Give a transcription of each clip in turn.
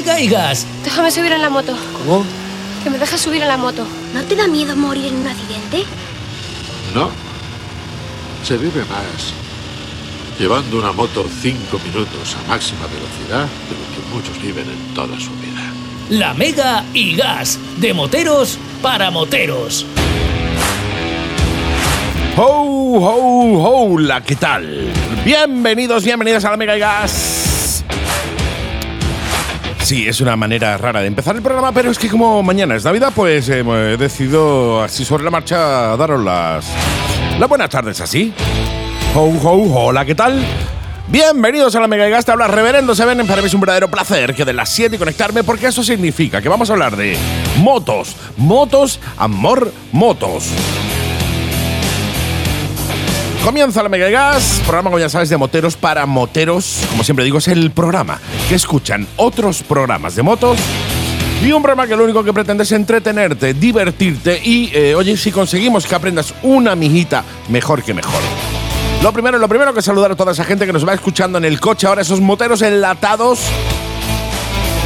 La Mega y Gas. Déjame subir en la moto. ¿Cómo? Que me dejes subir en la moto. ¿No te da miedo morir en un accidente? No. Se vive más llevando una moto cinco minutos a máxima velocidad de lo que muchos viven en toda su vida. La Mega y Gas. De moteros para moteros. ¡Ho, ho, hola! ¿Qué tal? Bienvenidos, bienvenidos a la Mega y Gas. Sí, es una manera rara de empezar el programa, pero es que como mañana es Navidad, pues eh, he decidido así sobre la marcha daros las, las buenas tardes así. Ho, ho, hola, ¿qué tal? Bienvenidos a la Mega Gas, te habla Reverendo Seven. Para mí es un verdadero placer que de las 7 y conectarme, porque eso significa que vamos a hablar de motos, motos, amor, motos. Comienza la Mega Gas, programa, como ya sabes, de moteros para moteros. Como siempre digo, es el programa que escuchan otros programas de motos. Y un programa que lo único que pretende es entretenerte, divertirte y, eh, oye, si conseguimos que aprendas una mijita, mejor que mejor. Lo primero, lo primero que saludar a toda esa gente que nos va escuchando en el coche ahora, esos moteros enlatados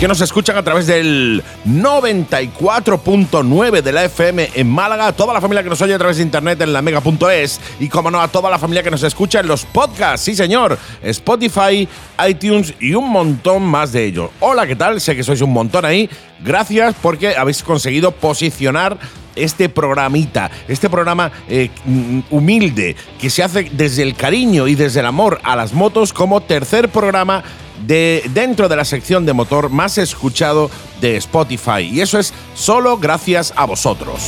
que nos escuchan a través del 94.9 de la FM en Málaga, a toda la familia que nos oye a través de internet en la mega.es y como no a toda la familia que nos escucha en los podcasts, sí señor, Spotify, iTunes y un montón más de ellos. Hola, ¿qué tal? Sé que sois un montón ahí. Gracias porque habéis conseguido posicionar este programita, este programa eh, humilde que se hace desde el cariño y desde el amor a las motos como tercer programa de dentro de la sección de motor más escuchado de Spotify y eso es solo gracias a vosotros.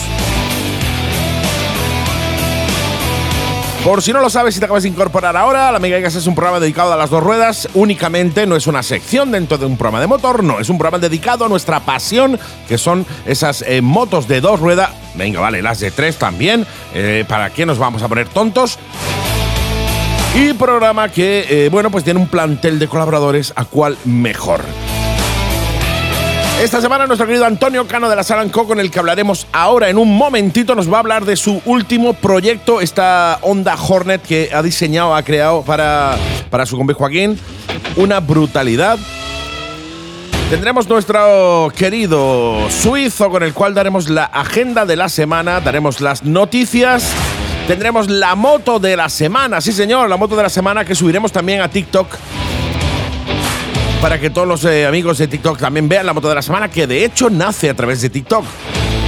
Por si no lo sabes y te acabas de incorporar ahora, La Mega Gas es un programa dedicado a las dos ruedas únicamente, no es una sección dentro de un programa de motor, no, es un programa dedicado a nuestra pasión, que son esas eh, motos de dos ruedas, venga, vale, las de tres también, eh, ¿para qué nos vamos a poner tontos? Y programa que, eh, bueno, pues tiene un plantel de colaboradores a cual mejor. Esta semana nuestro querido Antonio Cano de la Salanco, con el que hablaremos ahora en un momentito, nos va a hablar de su último proyecto, esta Honda Hornet que ha diseñado, ha creado para, para su combi Joaquín. Una brutalidad. Tendremos nuestro querido suizo con el cual daremos la agenda de la semana, daremos las noticias. Tendremos la moto de la semana, sí señor, la moto de la semana que subiremos también a TikTok para que todos los eh, amigos de TikTok también vean la moto de la semana, que de hecho nace a través de TikTok.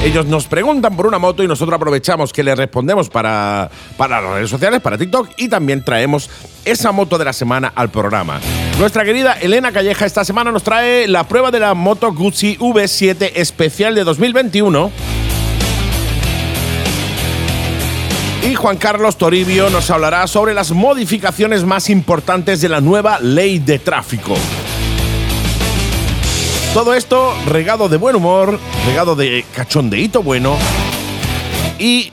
Ellos nos preguntan por una moto y nosotros aprovechamos que les respondemos para, para las redes sociales, para TikTok, y también traemos esa moto de la semana al programa. Nuestra querida Elena Calleja esta semana nos trae la prueba de la moto Guzzi V7 especial de 2021. Y Juan Carlos Toribio nos hablará sobre las modificaciones más importantes de la nueva ley de tráfico. Todo esto regado de buen humor, regado de cachondeíto bueno y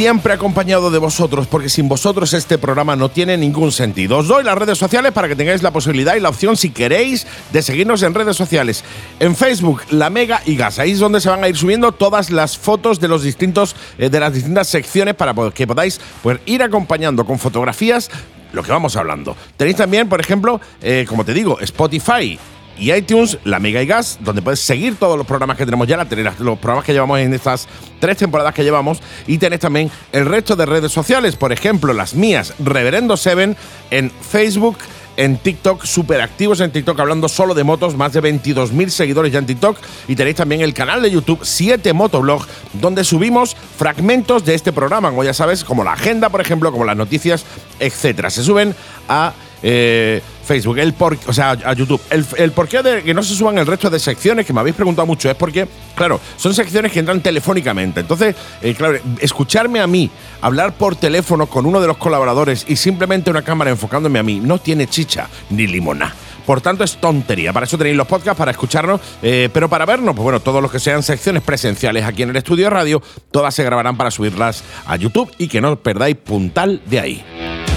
siempre acompañado de vosotros, porque sin vosotros este programa no tiene ningún sentido. Os doy las redes sociales para que tengáis la posibilidad y la opción, si queréis, de seguirnos en redes sociales. En Facebook, La Mega y Gas. Ahí es donde se van a ir subiendo todas las fotos de los distintos, eh, de las distintas secciones para que podáis pues, ir acompañando con fotografías lo que vamos hablando. Tenéis también, por ejemplo, eh, como te digo, Spotify y iTunes, la Mega y Gas, donde puedes seguir todos los programas que tenemos ya, los programas que llevamos en estas tres temporadas que llevamos, y tenéis también el resto de redes sociales, por ejemplo, las mías, Reverendo Seven, en Facebook, en TikTok, súper activos en TikTok, hablando solo de motos, más de 22.000 seguidores ya en TikTok. Y tenéis también el canal de YouTube 7 Motoblog, donde subimos fragmentos de este programa, como ya sabes, como la agenda, por ejemplo, como las noticias, etcétera. Se suben a eh, Facebook, el por, o sea, a YouTube. El, el porqué de que no se suban el resto de secciones, que me habéis preguntado mucho, es porque, claro, son secciones que entran telefónicamente. Entonces, eh, claro, escucharme a mí hablar por teléfono con uno de los colaboradores y simplemente una cámara enfocándome a mí no tiene chicha ni limona. Por tanto, es tontería. Para eso tenéis los podcasts, para escucharnos, eh, pero para vernos, pues bueno, todos los que sean secciones presenciales aquí en el estudio radio, todas se grabarán para subirlas a YouTube y que no os perdáis puntal de ahí.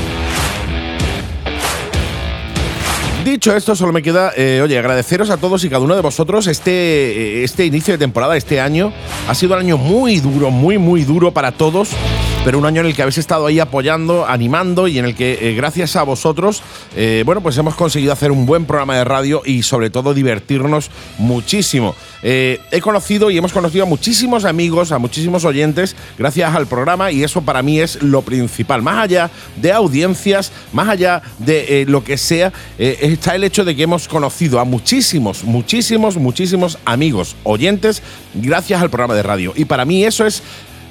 Dicho esto, solo me queda, eh, oye, agradeceros a todos y cada uno de vosotros este, eh, este inicio de temporada, este año. Ha sido un año muy duro, muy, muy duro para todos. Pero un año en el que habéis estado ahí apoyando, animando y en el que eh, gracias a vosotros, eh, bueno, pues hemos conseguido hacer un buen programa de radio y sobre todo divertirnos muchísimo. Eh, he conocido y hemos conocido a muchísimos amigos, a muchísimos oyentes gracias al programa y eso para mí es lo principal. Más allá de audiencias, más allá de lo que sea, está el hecho de que hemos conocido a muchísimos, muchísimos, muchísimos amigos, oyentes, gracias al programa de radio. Y para mí eso es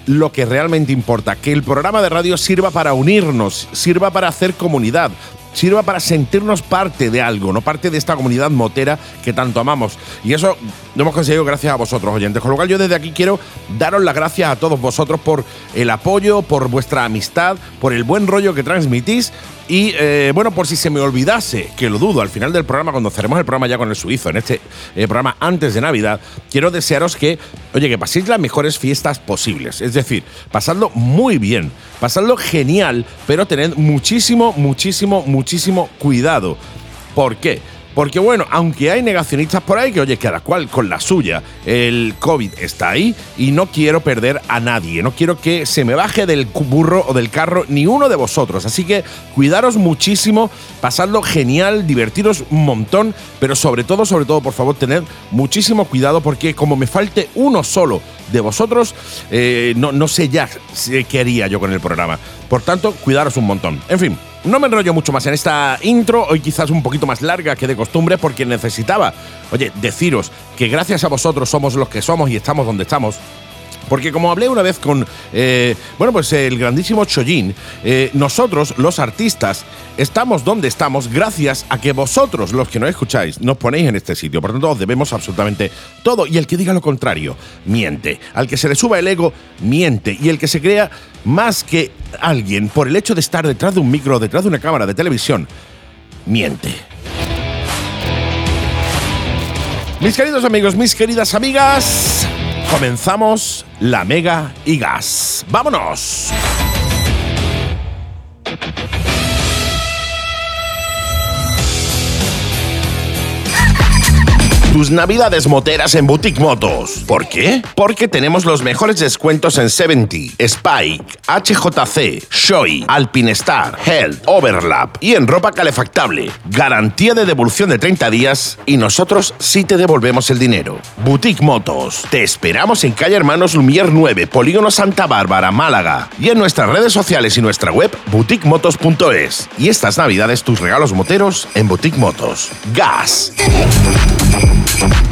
lo que realmente importa, que el programa de radio sirva para unirnos, sirva para hacer comunidad, sirva para sentirnos parte de algo, no parte de esta comunidad motera que tanto amamos. Y eso lo hemos conseguido gracias a vosotros, oyentes. Con lo cual yo desde aquí quiero daros las gracias a todos vosotros por el apoyo, por vuestra amistad, por el buen rollo que transmitís y eh, bueno, por si se me olvidase, que lo dudo, al final del programa, cuando cerremos el programa ya con el suizo, en este eh, programa antes de Navidad, quiero desearos que, oye, que paséis las mejores fiestas posibles. Es decir, pasadlo muy bien, pasadlo genial, pero tened muchísimo, muchísimo, muchísimo cuidado. ¿Por qué? Porque bueno, aunque hay negacionistas por ahí, que oye, cada cual con la suya, el COVID está ahí y no quiero perder a nadie, no quiero que se me baje del burro o del carro ni uno de vosotros. Así que cuidaros muchísimo, pasadlo genial, divertiros un montón, pero sobre todo, sobre todo, por favor, tened muchísimo cuidado porque como me falte uno solo de vosotros, eh, no, no sé ya qué haría yo con el programa. Por tanto, cuidaros un montón. En fin. No me enrollo mucho más en esta intro, hoy quizás un poquito más larga que de costumbre porque necesitaba, oye, deciros que gracias a vosotros somos los que somos y estamos donde estamos. Porque como hablé una vez con, eh, bueno, pues el grandísimo Chojin, eh, nosotros, los artistas, estamos donde estamos gracias a que vosotros, los que nos escucháis, nos ponéis en este sitio. Por tanto, os debemos absolutamente todo. Y el que diga lo contrario, miente. Al que se le suba el ego, miente. Y el que se crea más que alguien por el hecho de estar detrás de un micro, detrás de una cámara de televisión, miente. Mis queridos amigos, mis queridas amigas, comenzamos la Mega y Gas. ¡Vámonos! Tus navidades moteras en Boutique Motos. ¿Por qué? Porque tenemos los mejores descuentos en 70, Spike, HJC, Shoei, Alpinestar, Health, Overlap y en ropa calefactable. Garantía de devolución de 30 días y nosotros sí te devolvemos el dinero. Boutique Motos. Te esperamos en calle Hermanos Lumier 9, Polígono Santa Bárbara, Málaga. Y en nuestras redes sociales y nuestra web, boutiquemotos.es. Y estas navidades tus regalos moteros en Boutique Motos. Gas. Thank you.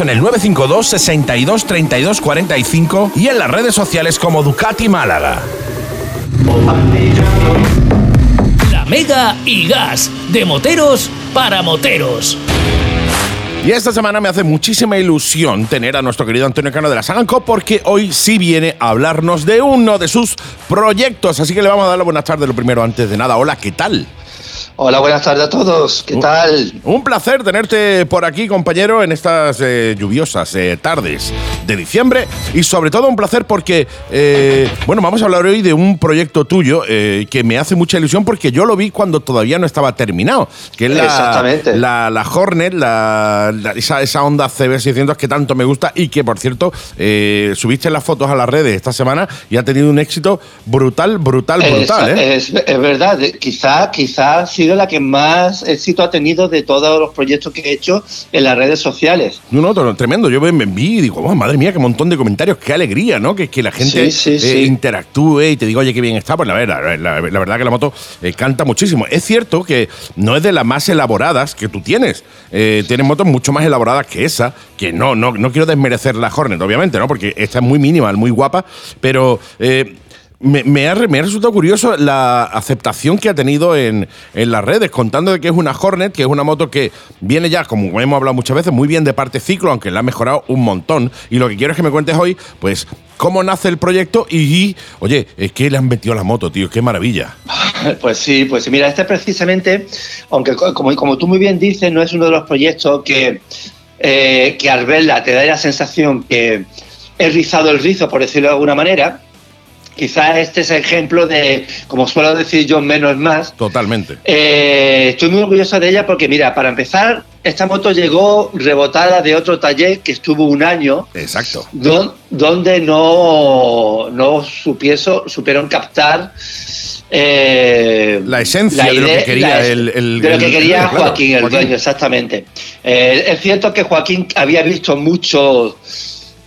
en el 952 62 32 45 y en las redes sociales como Ducati Málaga. La Mega y Gas, de moteros para moteros. Y esta semana me hace muchísima ilusión tener a nuestro querido Antonio Cano de la Saganco porque hoy sí viene a hablarnos de uno de sus proyectos. Así que le vamos a dar la buenas tardes lo primero antes de nada. Hola, ¿qué tal? Hola, buenas tardes a todos. ¿Qué tal? Un placer tenerte por aquí, compañero, en estas eh, lluviosas eh, tardes de diciembre. Y sobre todo un placer porque, eh, bueno, vamos a hablar hoy de un proyecto tuyo que me hace mucha ilusión porque yo lo vi cuando todavía no estaba terminado. Que es la, Exactamente. la, la Hornet, la, esa, esa Honda CB600 que tanto me gusta y que, por cierto, subiste las fotos a las redes esta semana y ha tenido un éxito brutal, brutal, brutal. Es, es, es verdad. Quizá, quizá sido la que más éxito ha tenido de todos los proyectos que he hecho en las redes sociales. No, no, tremendo. Yo me, vi y digo, oh, madre mía, qué montón de comentarios, qué alegría, ¿no? Que, que la gente sí, sí, eh, sí. interactúe y te digo, oye, qué bien está. Pues la verdad, la, la verdad que la moto eh, canta muchísimo. Es cierto que no es de las más elaboradas que tú tienes. Eh, tienes motos mucho más elaboradas que esa, que no, no, no quiero desmerecer la Hornet, obviamente, ¿no? Porque esta es muy mínima, muy guapa, pero me, ha, me ha resultado curioso la aceptación que ha tenido en, en las redes, contando de que es una Hornet, que es una moto que viene ya, como hemos hablado muchas veces, muy bien de parte ciclo, aunque la ha mejorado un montón. Y lo que quiero es que me cuentes hoy, pues, cómo nace el proyecto y, y, oye, es que le han metido la moto, tío, qué maravilla. Pues sí, pues mira, este precisamente, aunque co- como, como tú muy bien dices, no es uno de los proyectos que, eh, que al verla te da la sensación que he rizado el rizo, por decirlo de alguna manera. Quizás este es ejemplo de, como suelo decir yo, menos más. Totalmente. Eh, estoy muy orgulloso de ella porque, mira, para empezar, esta moto llegó rebotada de otro taller que estuvo un año Exacto. don- donde no, no supieso- supieron captar eh, La esencia de lo que quería la es- el- el- de lo que el- quería claro, Joaquín, el Joaquín. dueño, exactamente. Eh, es cierto que Joaquín había visto muchos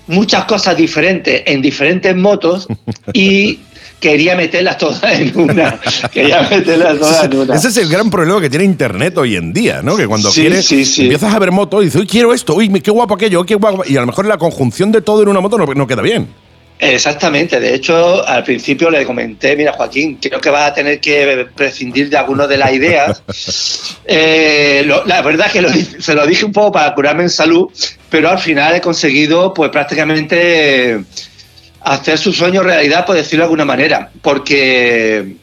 muchas cosas diferentes en diferentes motos y quería meterlas todas en una. Quería meterlas todas en una. Ese es el gran problema que tiene Internet hoy en día, ¿no? Que cuando Sí, quieres, sí, sí. empiezas a ver motos y dices, uy, quiero esto, uy, qué guapo aquello, qué guapo. Y a lo mejor la conjunción de todo en una moto no, no queda bien. Exactamente, de hecho al principio le comenté, mira Joaquín, creo que vas a tener que prescindir de algunas de las ideas. Eh, lo- la verdad que lo se lo dije un poco para curarme en salud, pero al final he conseguido pues prácticamente hacer su sueño realidad, por decirlo de alguna manera, porque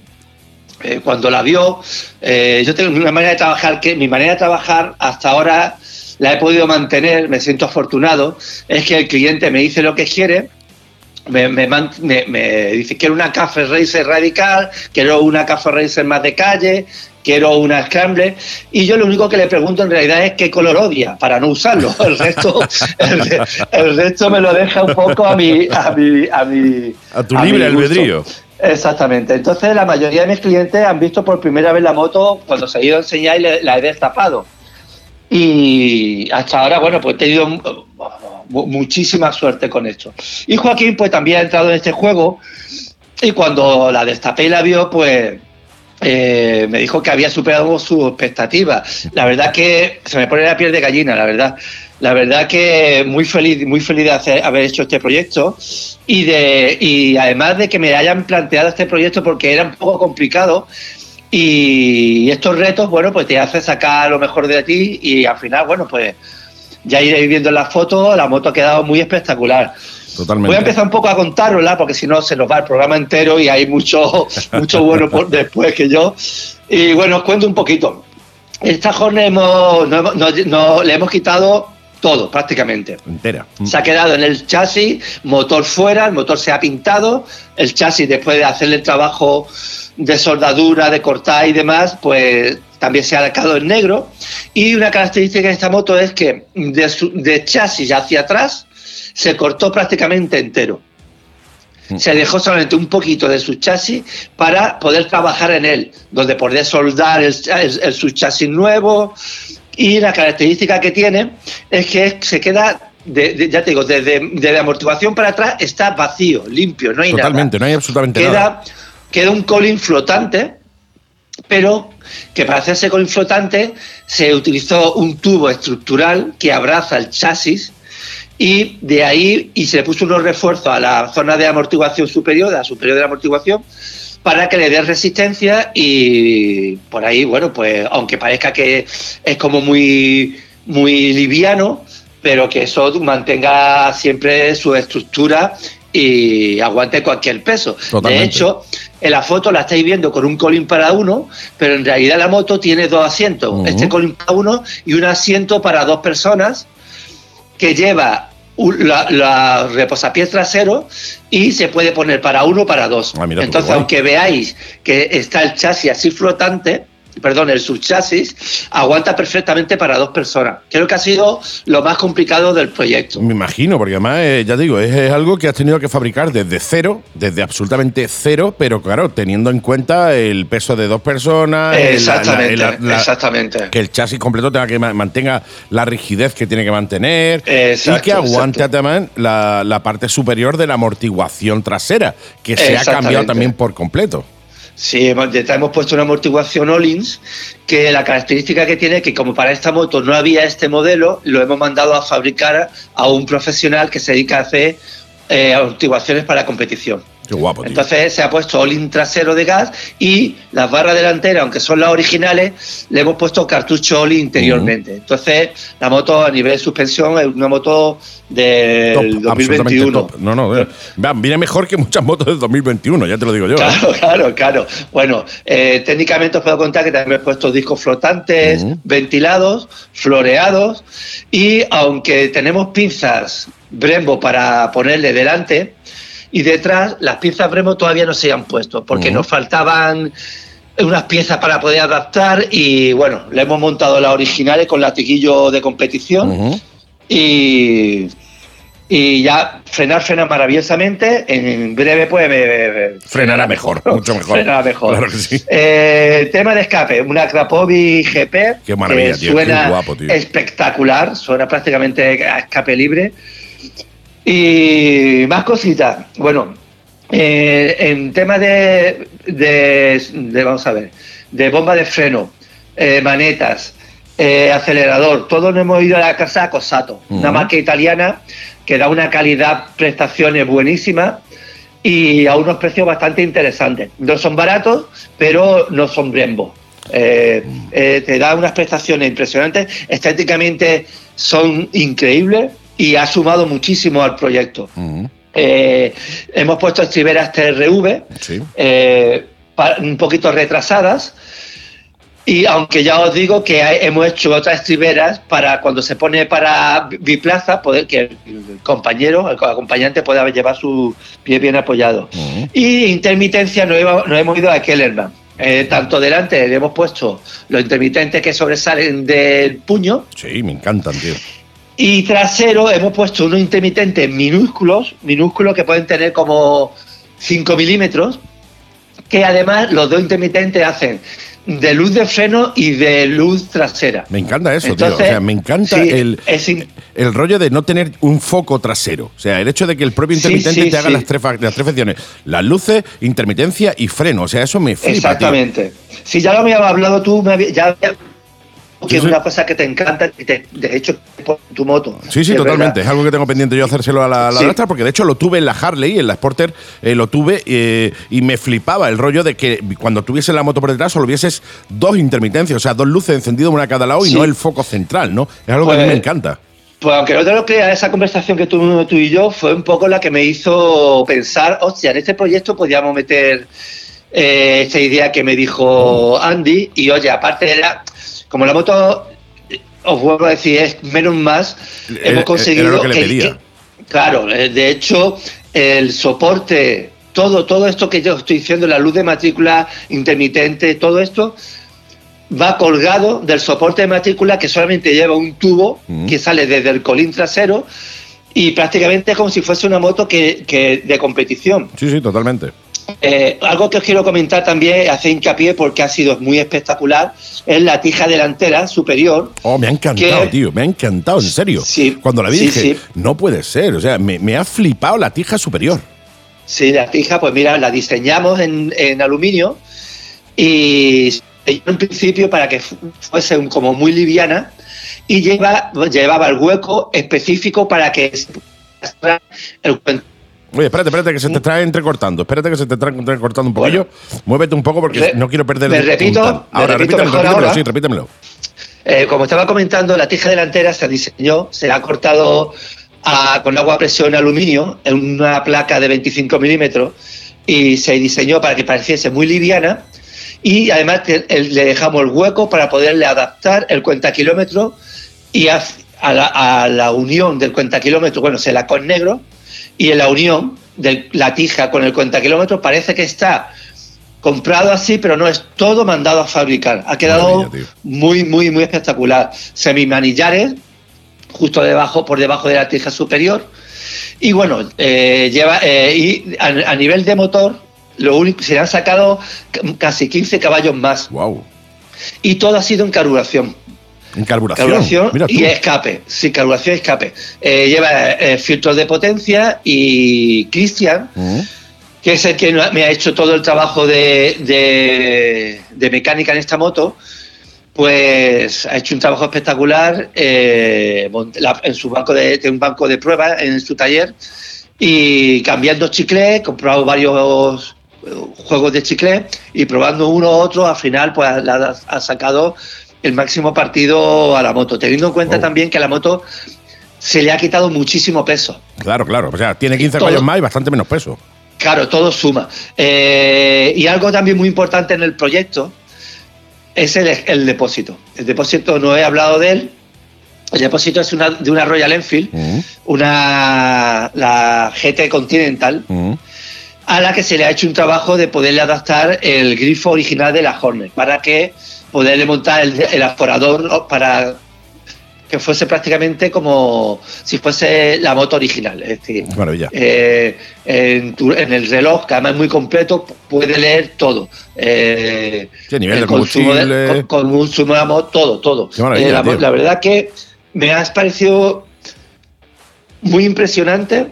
eh, cuando la vio, eh, yo tengo una manera de trabajar que mi manera de trabajar hasta ahora la he podido mantener, me siento afortunado, es que el cliente me dice lo que quiere me, me, me- me dice quiero una Café Racer radical, quiero una Café Racer más de calle, quiero una Scramble y yo lo único que le pregunto en realidad es qué color odia para no usarlo. El resto, el, el resto me lo deja un poco a mi, a mi, a mi, A tu libre albedrío. Exactamente. Entonces la mayoría de mis clientes han visto por primera vez la moto cuando se ha ido a enseñar y le- la he destapado. Y hasta ahora, bueno, pues he tenido mu- muchísima suerte con esto. Y Joaquín, pues también ha entrado en este juego y cuando la destapé y la vio, pues eh, me dijo que había superado sus expectativas. La verdad que se me pone la piel de gallina, la verdad. La verdad que muy feliz, muy feliz de hacer- haber hecho este proyecto y de y además de que me hayan planteado este proyecto porque era un poco complicado y estos retos, bueno, pues te hace sacar lo mejor de ti y al final, bueno, pues ya iréis viendo en las fotos, la moto ha quedado muy espectacular. Totalmente. Voy a empezar un poco a contárosla porque si no se nos va el programa entero y hay mucho, mucho bueno por después que yo. Y bueno, os cuento un poquito. Esta Hornet hemos, no, hemos- no- no- le hemos quitado todo prácticamente. Entera. Se ha quedado en el chasis, motor fuera, el motor se ha pintado, el chasis después de hacerle el trabajo de soldadura, de cortar y demás, pues también se ha quedado en negro. Y una característica de esta moto es que de, su- de chasis hacia atrás se cortó prácticamente entero. Se dejó solamente un poquito de su chasis para poder trabajar en él, donde poder soldar el, el- el- su chasis nuevo. Y la característica que tiene es que se queda, de- de- ya te digo, desde, desde amortiguación para atrás está vacío, limpio, no hay Totalmente, nada. no hay absolutamente nada. Queda, queda un colín flotante, pero que para hacerse colín flotante se utilizó un tubo estructural que abraza el chasis y de ahí y se le puso unos refuerzos a la zona de amortiguación superior, a la superior de la amortiguación, para que le dé resistencia y por ahí, bueno, pues aunque parezca que es como muy, muy liviano, pero que eso mantenga siempre su estructura y aguante cualquier peso. Totalmente. De hecho, en la foto la estáis viendo con un colín para uno, pero en realidad la moto tiene dos asientos, este colín para uno y un asiento para dos personas que lleva la, la reposapiés trasero y se puede poner para uno o para dos. Ah, mira Entonces, aunque veáis que está el chasis así flotante, perdón, el subchasis, aguanta perfectamente para dos personas. Creo que ha sido lo más complicado del proyecto. Me imagino, porque además, eh, ya te digo, es, es algo que has tenido que fabricar desde cero, desde absolutamente cero, pero claro, teniendo en cuenta el peso de dos personas, el- la- la- Exactamente, la- exactamente. que el chasis completo tenga que ma- mantenga la rigidez que tiene que mantener Exacto, y que aguante también la, parte superior de la amortiguación trasera, que se ha cambiado también por completo. Sí, hemos, puesto una amortiguación Olins que la característica que tiene es que como para esta moto no había este modelo, lo hemos mandado a fabricar a un profesional que se dedica a hacer eh, amortiguaciones para competición. Qué guapo, tío. Entonces se ha puesto all-in trasero de gas y las barras delanteras, aunque son las originales, le hemos puesto cartucho all-in interiormente. Entonces la moto a nivel de suspensión es una moto del Top, absolutamente 2021. top. No, no, eh, viene mejor que muchas motos del 2021, ya te lo digo yo. ¿eh? Claro, claro, claro. Bueno, eh, técnicamente os puedo contar que también he puesto discos flotantes, ventilados, floreados y aunque tenemos pinzas Brembo para ponerle delante y detrás, las pinzas Brembo todavía no se han puesto porque nos faltaban unas piezas para poder adaptar y bueno, le hemos montado las originales con latiguillo de competición y, y ya frenar frena maravillosamente. En breve, pues me- Frenará mejor, mucho mejor. Frenará mejor. Claro que sí. Eh, tema de escape, una Krapovi GP. Qué maravilla, que tío, Suena qué guapo, tío. espectacular, suena prácticamente a escape libre. Y más cositas. Bueno, eh, en tema de, de, de- vamos a ver, de bomba de freno, eh, manetas, eh, acelerador, todos nos hemos ido a la casa Cosato, una marca italiana que da una calidad, prestaciones buenísimas y a unos precios bastante interesantes. No son baratos, pero no son Brembo. Eh, eh, te da unas prestaciones impresionantes, estéticamente son increíbles y ha sumado muchísimo al proyecto. Eh, hemos puesto estriberas TRV, Sí. eh, un poquito retrasadas. Y aunque ya os digo que hay- hemos hecho otras estriberas para cuando se pone para biplaza, poder que el compañero, el acompañante pueda llevar su pie bien apoyado. Y intermitencia nos, hemos- nos hemos ido a Kellerman. Eh, tanto delante le hemos puesto los intermitentes que sobresalen del puño Sí, me encantan, tío. Y trasero hemos puesto unos intermitentes minúsculos, minúsculos que pueden tener como 5 milímetros, que además los dos intermitentes hacen de luz de freno y de luz trasera. Me encanta eso, tío. O sea, me encanta sí, el, in- el rollo de no tener un foco trasero. O sea, el hecho de que el propio intermitente sí, te haga las tres, las tres funciones. Las luces, intermitencia y freno. O sea, eso me flipa, tío. Exactamente. Si ya lo habías hablado tú, me había- ya había- que es una cosa que te encanta, y te- de hecho, por tu moto. Sí, sí, totalmente. verdad. Es algo que tengo pendiente yo hacérselo a la, a la Sí. Porque de hecho lo tuve en la Harley, en la Sporter, eh, lo tuve eh, y me flipaba el rollo de que cuando tuviese la moto por detrás solo vieses dos intermitencias, o sea, dos luces encendidas una a cada lado y no el foco central, ¿no? Es algo que a mí Pues- me encanta. Pues aunque no te lo creas, esa conversación que tuvimos tú y yo fue un poco la que me hizo pensar, hostia, en este proyecto podíamos meter eh, esta idea que me dijo Andy. Y oye, aparte de la. Como la moto, os vuelvo a decir, es menos más, hemos conseguido. era lo que le pedía. claro, eh, de hecho, el soporte, todo, todo esto que yo estoy diciendo, la luz de matrícula intermitente, todo esto. Va colgado del soporte de matrícula que solamente lleva un tubo Mm. que sale desde el colín trasero y prácticamente es como si fuese una moto que, que de competición. Sí, sí, totalmente. Eh, algo que os quiero comentar también, hacer hincapié porque ha sido muy espectacular, es la tija delantera superior. Oh, me ha encantado, tío. Me ha encantado, en serio. Sí, Cuando la vi sí, dije, sí. no puede ser. O sea, me, me ha flipado la tija superior. Sí, la tija, pues mira, la diseñamos en, en aluminio y en principio para que fu- fuese un- como muy liviana y lleva, llevaba el hueco específico para que el cuento. Oye, espérate, espérate, que se te está entrecortando. Espérate que se te está entrecortando un poquillo. Muévete un poco porque no quiero perder ¿me el repito? puntal. ¿Me Ahora, repito repítemelo, mejor repítemelo, ahora? sí, repítemelo. Eh, como estaba comentando, la tija delantera se diseñó, se ha cortado a- con agua a presión aluminio en una placa de 25 milímetros y se diseñó para que pareciese muy liviana y además te- el- le dejamos el hueco para poderle adaptar el cuenta kilómetro y a, a la, a la unión del cuenta kilómetro, bueno, se la con negro y en la unión de la tija con el cuenta kilómetro parece que está comprado así, pero no es todo mandado a fabricar. Ha quedado Maravilla, muy, muy, muy espectacular. Semimanillares, justo debajo, por debajo de la tija superior. Y bueno, eh, lleva eh, y a, a nivel de motor, lo único, se le han sacado casi 15 caballos más. Wow. Y todo ha sido en carburación. En carburación. Carburación Mira tú. y escape. Sí, carburación y escape. Eh, lleva eh, filtros de potencia y Cristian, Mm. que es el que me ha hecho todo el trabajo de, de- de mecánica en esta moto, pues ha hecho un trabajo espectacular eh, en su banco de, tiene un banco de pruebas en su taller y cambiando chicle, he comprado varios juegos de chicle y probando uno u otro, al final pues ha sacado el máximo partido a la moto, teniendo en cuenta Oh. también que a la moto se le ha quitado muchísimo peso. Claro, claro. O sea, tiene 15 Todo. caballos más y bastante menos peso. Claro, todo suma. Eh, y algo también muy importante en el proyecto es el, el depósito. El depósito, no he hablado de él. El depósito es una, de una Royal Enfield, Mm, una la GT Continental, mm. a la que se le ha hecho un trabajo de poderle adaptar el grifo original de la Hornet para que poderle montar el, el aforador para que fuese prácticamente como si fuese la moto original. Es decir, Qué maravilla. eh, en, tu- en el reloj, que además es muy completo, puede leer todo. Eh, Sí, nivel el de consumo combustible. con, con consumo de amor, todo, todo. Qué Eh, la, la verdad que me ha parecido muy impresionante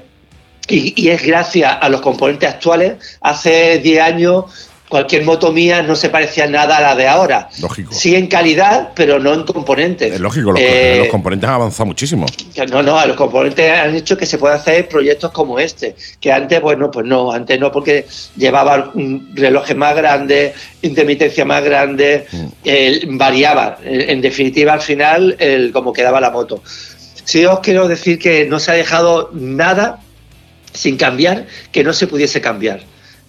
y, y es gracias a los componentes actuales. Hace 10 años cualquier moto mía no se parecía nada a la de ahora. Lógico. Sí en calidad, pero no en componentes. Es lógico, los, Eh, los componentes han avanzado muchísimo. No, no, los componentes han hecho que se pueda hacer proyectos como este, que antes, bueno, pues no, antes no, porque llevaba un relojes más grandes, intermitencia más grande, Mm. eh, variaba, en, en definitiva, al final, el, cómo quedaba la moto. Sí os quiero decir que no se ha dejado nada sin cambiar que no se pudiese cambiar.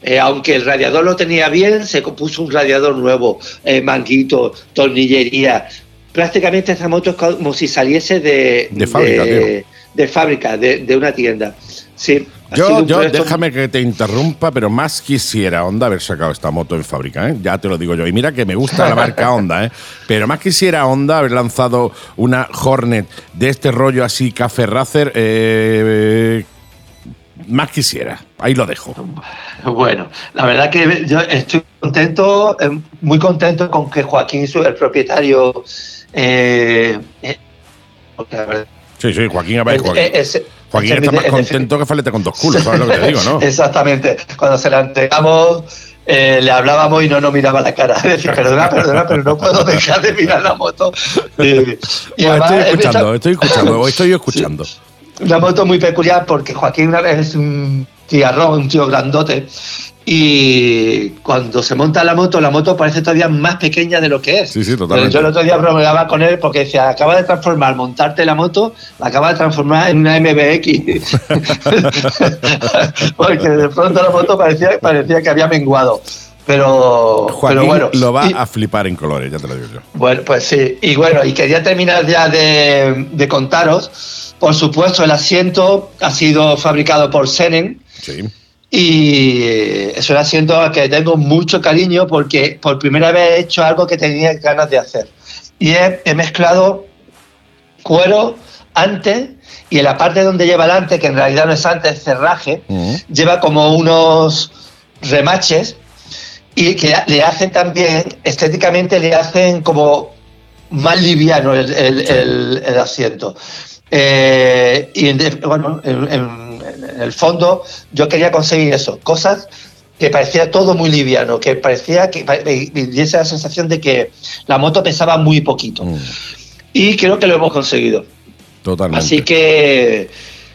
Eh, aunque el radiador lo tenía bien, se puso un radiador nuevo, eh, manguito, tornillería. Prácticamente esta moto es como si saliese de, De fábrica, de, de fábrica, de, de una tienda. Sí, Yo, yo déjame que te interrumpa, pero más quisiera Honda haber sacado esta moto en fábrica, ¿eh? ya te lo digo yo. Y mira que me gusta la marca Honda, ¿eh? pero más quisiera Honda haber lanzado una Hornet de este rollo así, café racer. eh, más quisiera. Ahí lo dejo. Bueno, la verdad que yo estoy contento, eh, muy contento con que Joaquín, el propietario, eh, eh, Sí, sí, Joaquín, a ver, es- Joaquín. es- Joaquín es- está más contento que falete con dos culos, ¿sabes lo que te digo, no? Exactamente. Cuando se la entregamos, eh, le hablábamos y no nos miraba la cara. Decir, perdona, perdona, pero no puedo dejar de mirar la moto. Y, y Bueno, además, estoy es escuchando, estoy escuchando, estoy escuchando. Una moto muy peculiar porque Joaquín una vez es un tiarrón, un tío grandote. Y cuando se monta la moto, la moto parece todavía más pequeña de lo que es. Sí, sí, totalmente. Yo el otro día bromeaba con él porque decía, acaba de transformar, montarte la moto, la acaba de transformar en una MBX. porque de pronto la moto parecía, parecía que había menguado. Pero, Joaquín pero bueno. lo va y- a flipar en colores, ya te lo digo yo. bueno, pues sí. Y bueno, y quería terminar ya de, de contaros. Por supuesto, el asiento ha sido fabricado por Senen Sí. y es un asiento al que tengo mucho cariño porque por primera vez he hecho algo que tenía ganas de hacer. Y he, he mezclado cuero antes y en la parte donde lleva el antes, que en realidad no es antes, es cerraje, lleva como unos remaches y que le hacen también, estéticamente le hacen como más liviano el, el- el- el asiento. Eh, y en bueno, en, en- en el fondo yo quería conseguir eso, cosas que parecía todo muy liviano, que parecía que me me diese la sensación de que la moto pesaba muy poquito. Mm. Y creo que lo hemos conseguido. Totalmente. Así que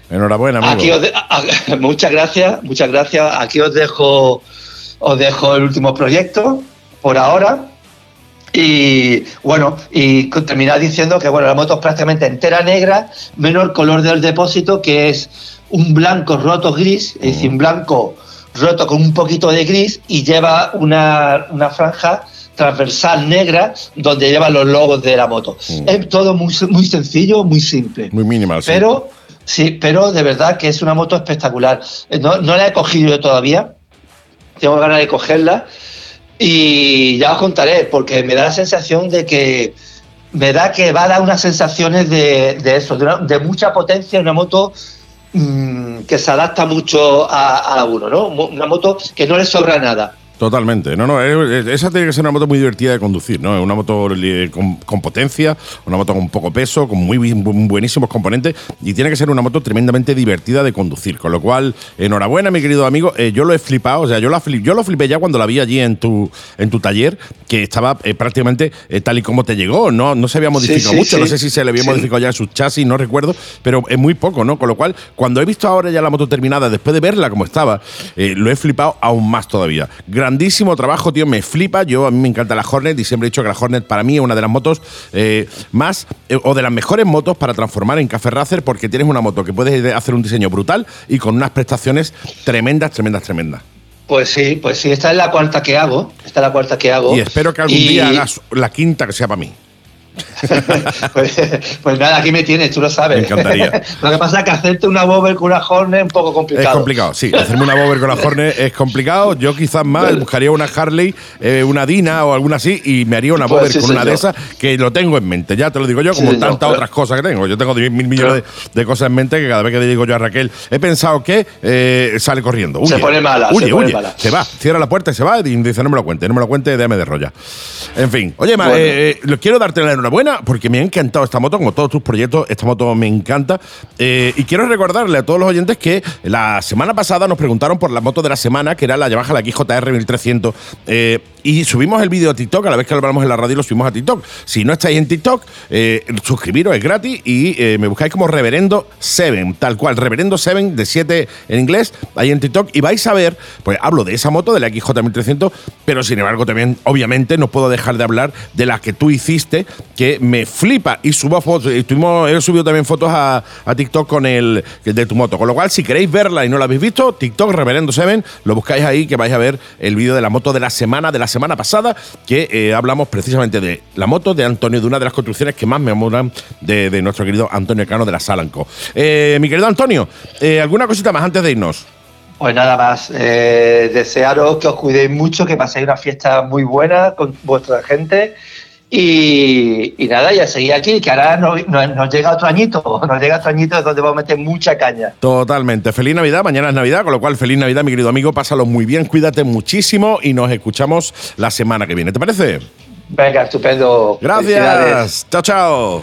Enhorabuena, amigo. Aquí os de- a- a- muchas gracias, muchas gracias. Aquí os dejo, os dejo el último proyecto por ahora. Y bueno, y terminar diciendo que bueno, la moto es prácticamente entera negra, menos el color del depósito, que es un blanco roto gris, es decir, un blanco roto con un poquito de gris y lleva una, una franja transversal negra donde lleva los logos de la moto. Mm. Es todo muy, muy sencillo, muy simple. Muy minimal. Pero, sí, pero de verdad que es una moto espectacular. Eh, No, no la he cogido yo todavía. Tengo ganas de cogerla. Y ya os contaré, porque me da la sensación de que. Me da que va a dar unas sensaciones de, de eso, de, una- de mucha potencia, una moto mm, que se adapta mucho a, a uno, ¿no? Una moto que no le sobra nada. Totalmente. No, no, esa tiene que ser una moto muy divertida de conducir, ¿no? Es una moto eh, con, con potencia, una moto con poco peso, con muy, buenísimos componentes y tiene que ser una moto tremendamente divertida de conducir. Con lo cual, enhorabuena, mi querido amigo. Eh, yo lo he flipado, o sea, yo, la flip- yo lo flipé ya cuando la vi allí en tu, en tu taller, que estaba eh, prácticamente eh, tal y como te llegó, ¿no? No se había modificado sí, mucho, sí. no sé si se le había modificado ya sus chasis, no recuerdo, pero es muy poco, ¿no? Con lo cual, cuando he visto ahora ya la moto terminada, después de verla como estaba, lo he flipado aún más todavía. Grandísimo trabajo, tío, me flipa. Yo a mí me encanta la Hornet y siempre he dicho que la Hornet para mí es una de las motos eh, más eh, o de las mejores motos para transformar en Café Racer porque tienes una moto que puedes hacer un diseño brutal y con unas prestaciones tremendas, tremendas, tremendas. Pues sí, pues sí, esta es la cuarta que hago. Esta es la cuarta que hago. Y espero que algún Y- día hagas la quinta que sea para mí. Pues, pues nada, aquí me tienes, tú lo sabes. Me encantaría. lo que pasa es que hacerte una Bobber con una Hornet es un poco complicado. Es complicado, sí. Hacerme una Bober con la Hornet es complicado. Yo quizás más buscaría una Harley, eh, una Dina o alguna así y me haría una Pues Bober sí, con una de esas que lo tengo en mente. Ya te lo digo yo, como Sí, tantas otras cosas que tengo. Yo tengo 10 mil millones de, de cosas en mente que cada vez que le digo yo a Raquel, he pensado que eh, sale corriendo. Se pone mala, Huye, se pone huye. mala. Se va, cierra la puerta y se va y dice, no me lo cuente, no me lo cuente, déjame de rolla. En fin. Oye, Bueno. eh, eh, quiero darte la enhorabuena porque me ha encantado esta moto, como todos tus proyectos, esta moto me encanta. Eh, y quiero recordarle a todos los oyentes que la semana pasada nos preguntaron por la moto de la semana, que era la Yamaha la XJR 1300. eh, y subimos el vídeo a TikTok, a la vez que lo hablamos en la radio lo subimos a TikTok. Si no estáis en TikTok, eh, suscribiros, es gratis y eh, me buscáis como Reverendo 7, tal cual, Reverendo 7 de 7 en inglés, ahí en TikTok y vais a ver, pues hablo de esa moto, de la XJ 1300, pero sin embargo también, obviamente, no puedo dejar de hablar de la que tú hiciste, que me flipa y subo fotos, y estuvimos- he subido también fotos a, TikTok con el de tu moto, con lo cual si queréis verla y no la habéis visto, TikTok Reverendo 7, lo buscáis ahí que vais a ver el vídeo de la moto de la semana, de la semana pasada, que eh, hablamos precisamente de la moto de Antonio, de una de las construcciones que más me amoran de, de nuestro querido Antonio Cano de la Salanco. Eh, mi querido Antonio, eh, ¿alguna cosita más antes de irnos? Pues nada más, eh, desearos que os cuidéis mucho, que paséis una fiesta muy buena con vuestra gente. Y, y nada, ya seguir aquí, que ahora nos, llega otro añito, nos llega otro añito donde vamos a meter mucha caña. Totalmente. Feliz Navidad, mañana es Navidad, con lo cual feliz Navidad, mi querido amigo, pásalo muy bien, cuídate muchísimo y nos escuchamos la semana que viene. ¿Te parece? Venga, estupendo. Gracias. Chao, chao.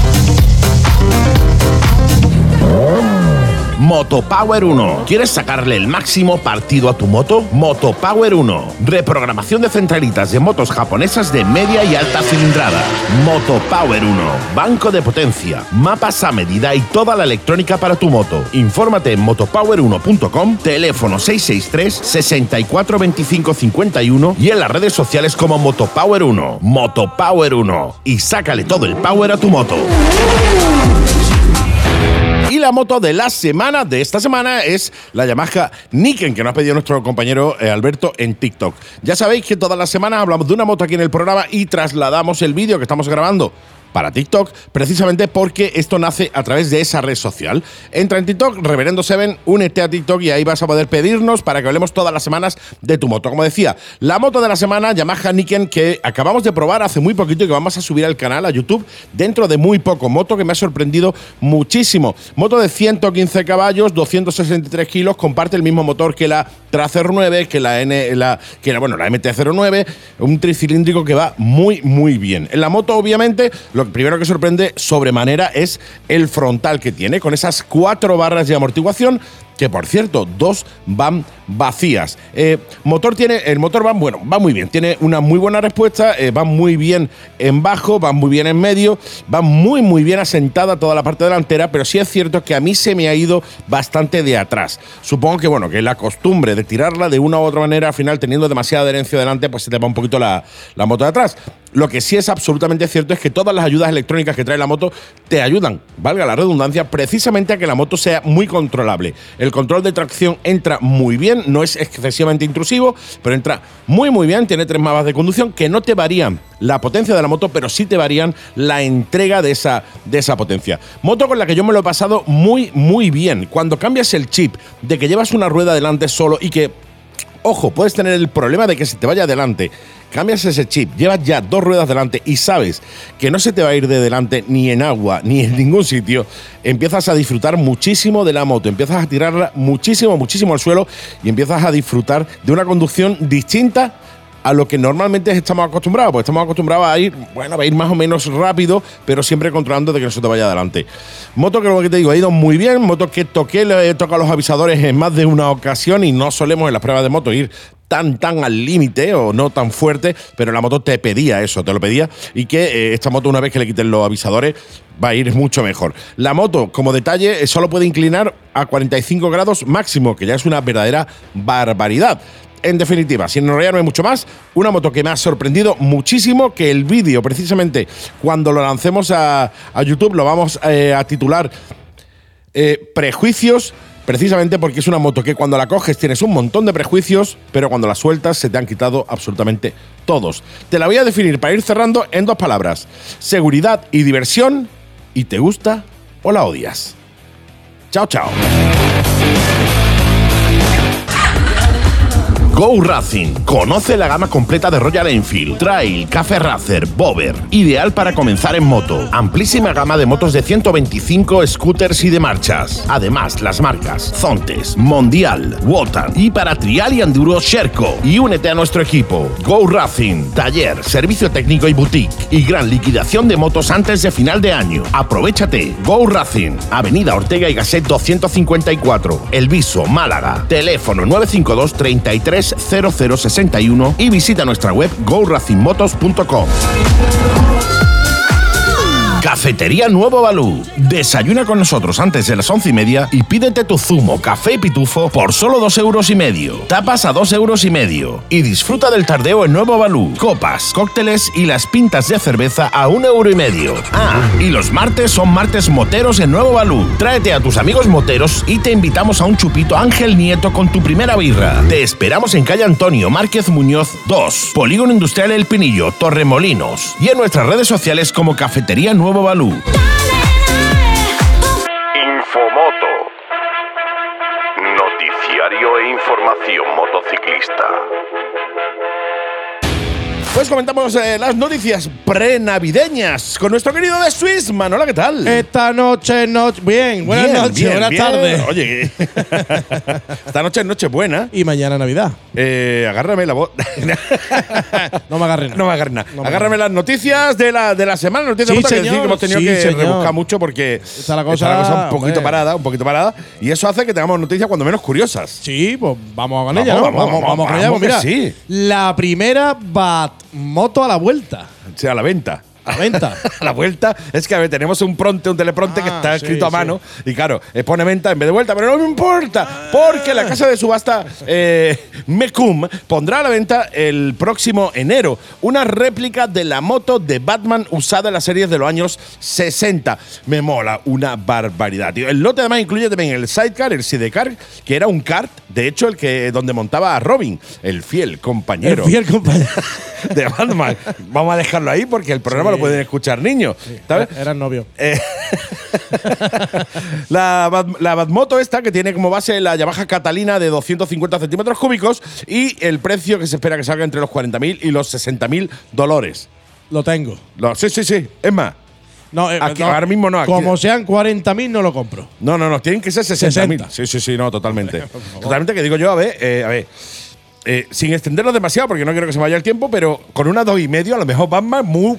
Motopower 1. ¿Quieres sacarle el máximo partido a tu moto? Motopower 1. Reprogramación de centralitas de motos japonesas de media y alta cilindrada. Motopower 1. Banco de potencia, mapas a medida y toda la electrónica para tu moto. Infórmate en motopower1.com, teléfono 663 64 25 51 y en las redes sociales como Motopower 1. Motopower 1. Y sácale todo el power a tu moto. Y la moto de la semana, de esta semana, es la Yamaha Niken, que nos ha pedido nuestro compañero eh, Alberto en TikTok. Ya sabéis que todas las semanas hablamos de una moto aquí en el programa y trasladamos el vídeo que estamos grabando para TikTok, precisamente porque esto nace a través de esa red social. Entra en TikTok, Reverendo Seven, únete a TikTok y ahí vas a poder pedirnos para que hablemos todas las semanas de tu moto. Como decía, la moto de la semana, Yamaha Niken, que acabamos de probar hace muy poquito y que vamos a subir al canal, a YouTube, dentro de muy poco. Moto que me ha sorprendido muchísimo. Moto de 115 caballos, 263 kilos, comparte el mismo motor que la Tracer 9, que la N, la, que la, bueno, la MT-09, un tricilíndrico que va muy, muy bien. En la moto, obviamente, lo primero que sorprende sobremanera es el frontal que tiene, con esas cuatro barras de amortiguación que por cierto, dos van vacías. Eh, motor tiene, el motor va, bueno, va muy bien, tiene una muy buena respuesta, eh, va muy bien en bajo, va muy bien en medio, va muy muy bien asentada toda la parte delantera, pero sí es cierto que a mí se me ha ido bastante de atrás. Supongo que bueno, que la costumbre de tirarla de una u otra manera, al final teniendo demasiada adherencia delante, pues se te va un poquito la, la moto de atrás. Lo que sí es absolutamente cierto es que todas las ayudas electrónicas que trae la moto te ayudan, valga la redundancia, precisamente a que la moto sea muy controlable. El control de tracción entra muy bien, no es excesivamente intrusivo, pero entra muy muy bien. Tiene tres mapas de conducción que no te varían la potencia de la moto, pero sí te varían la entrega de esa, de esa potencia. Moto con la que yo me lo he pasado muy muy bien. Cuando cambias el chip de que llevas una rueda delante solo y que Ojo, puedes tener el problema de que se te vaya adelante. Cambias ese chip, llevas ya dos ruedas delante y sabes que no se te va a ir de delante ni en agua ni en ningún sitio. Empiezas a disfrutar muchísimo de la moto, empiezas a tirarla muchísimo, muchísimo al suelo y empiezas a disfrutar de una conducción distinta a lo que normalmente estamos acostumbrados, porque estamos acostumbrados a ir, bueno, a ir más o menos rápido, pero siempre controlando de que no se te vaya adelante. Moto que lo que te digo, ha ido muy bien, moto que toqué, le he tocado los avisadores en más de una ocasión y no solemos en las pruebas de moto ir tan, tan al límite o no tan fuerte, pero la moto te pedía eso, te lo pedía, y que eh, esta moto una vez que le quiten los avisadores va a ir mucho mejor. La moto, como detalle, eh, solo puede inclinar a 45 grados máximo, que ya es una verdadera barbaridad. En definitiva, sin enrollarme mucho más, una moto que me ha sorprendido muchísimo, que el vídeo, precisamente cuando lo lancemos a, a YouTube, lo vamos eh, a titular eh, Prejuicios, precisamente porque es una moto que cuando la coges tienes un montón de prejuicios, pero cuando la sueltas se te han quitado absolutamente todos. Te la voy a definir para ir cerrando en dos palabras. Seguridad y diversión, y te gusta o la odias. Chao, chao. Go Racing. Conoce la gama completa de Royal Enfield, Trail, Café Racer, Bober. Ideal para comenzar en moto. Amplísima gama de motos de 125 scooters y de marchas. Además, las marcas Zontes, Mondial, Wotan y para trial y enduro Sherco. Y únete a nuestro equipo. Go Racing. Taller, servicio técnico y boutique. Y gran liquidación de motos antes de final de año. Aprovechate. Go Racing. Avenida Ortega y Gasset 254. El Viso, Málaga. Teléfono 952 33 0061 y visita nuestra web goracingmotos.com. Cafetería Nuevo Balú. Desayuna con nosotros antes de las once y media y pídete tu zumo, café y pitufo por solo dos euros y medio. Tapas a dos euros y medio. Y disfruta del tardeo en Nuevo Balú. Copas, cócteles y las pintas de cerveza a un euro y medio. Ah, y los martes son martes moteros en Nuevo Balú. Tráete a tus amigos moteros y te invitamos a un chupito Ángel Nieto con tu primera birra. Te esperamos en calle Antonio Márquez Muñoz 2, Polígono Industrial El Pinillo, Torremolinos. Y en nuestras redes sociales como Cafetería Nuevo Infomoto. Noticiario e información motociclista. Pues comentamos eh, las noticias prenavideñas con nuestro querido de Swiss. Manola, ¿qué tal? Esta noche, noche. Bien, buenas Bien, noches, bien, buenas bien. tardes. Oye, esta noche es noche buena. Y mañana Navidad. Eh, agárrame la voz. No me agarren. No me agarres nada. No me Agárrame las noticias de la, de la semana, noticias Sí, que señor. decir que hemos tenido Sí, que señor. rebuscar mucho porque Está la cosa, un poquito hombre. parada, un poquito parada. Y eso hace que tengamos noticias cuando menos curiosas. Sí, pues vamos con Vamos, ella, ¿no? vamos, vamos, con ella. vamos Pues mira, que sí. la primera Batmoto a la vuelta. O sea, a la venta. A la venta. a la vuelta es que a ver, tenemos un pronte, un telepronte que Ah, está sí, escrito a sí. mano y claro, eh, pone venta en vez de vuelta, pero no me importa porque la casa de subasta eh, Mecum pondrá a la venta el próximo enero una réplica de la moto de Batman usada en las series de los años 60. Me mola una barbaridad. tío. El lote además incluye también el sidecar, el sidecar, que era un kart, de hecho el que donde montaba a Robin, el fiel compañero El fiel compañero. de Batman. Vamos a dejarlo ahí porque el programa. Lo pueden escuchar niños. ¿sabes? Eran novios. Eh, la, la Batmoto esta, que tiene como base la Yamaha Catalina de 250 centímetros cúbicos y el precio que se espera que salga entre los 40.000 y los 60.000 dólares. Lo tengo. Lo- sí, sí, sí. Es más. No, eh, Aquí- no, ahora mismo no, aquí- Como sean 40.000, no lo compro. No, no, no, tienen que ser 60.000. 60. Sí, sí, sí, no, totalmente. totalmente, que digo yo, a ver, eh, a ver. eh, sin extenderlo demasiado, porque no quiero que se vaya el tiempo, pero con una dos y medio, a lo mejor Batman muy,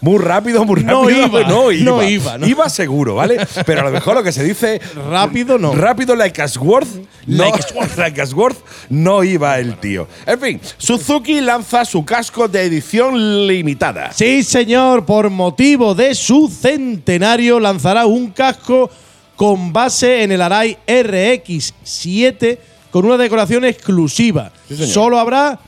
muy rápido, muy No rápido. iba, no iba. no iba, no. Iba seguro, ¿vale? Pero a lo mejor lo que se dice. Rápido no. Rápido like Ashworth. No, Like no iba el tío. En fin, Suzuki lanza su casco de edición limitada. Sí, señor, por motivo de su centenario lanzará un casco con base en el Arai RX7 con una decoración exclusiva. Sí. Solo habrá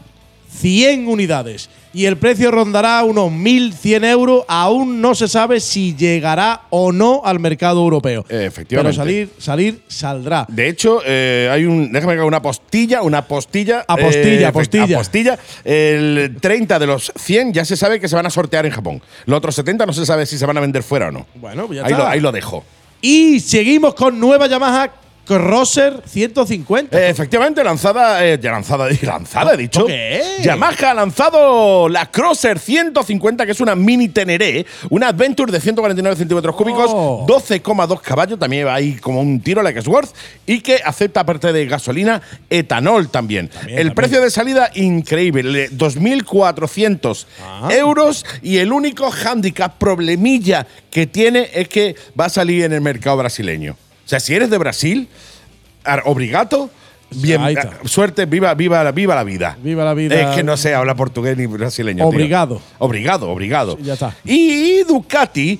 100 unidades. Y el precio rondará unos 1.100 euros. Aún no se sabe si llegará o no al mercado europeo. Efectivamente. Pero salir, salir saldrá. De hecho, eh, hay un. Déjame que haga una postilla, una postilla. Apostilla, eh, apostilla. apostilla. El 30 de los 100 ya se sabe que se van a sortear en Japón. Los otros 70 no se sabe si se van a vender fuera o no. Bueno, pues ya ahí, está. lo, ahí lo dejo. Y seguimos con nueva Yamaha Crosser 150. Eh, efectivamente, lanzada, eh, ya lanzada, lanzada, he dicho. ¿Qué? Yamaha ha lanzado la Crosser 150, que es una mini Teneré, una Adventure de 149 centímetros cúbicos, Oh. 12,2 caballos, también va ahí como un tiro la que es Worth, y que acepta, aparte de gasolina, etanol también. El también. precio de salida, increíble, 2.400 Ah. euros, y el único handicap, problemilla que tiene es que va a salir en el mercado brasileño. O sea, si eres de Brasil, obrigato, bien, Ahí está. eh, suerte, viva, viva, viva la vida. Viva la vida. Es que no sé habla portugués ni brasileño. tío. Obrigado. Obrigado, obrigado. Sí, ya está. Y Ducati,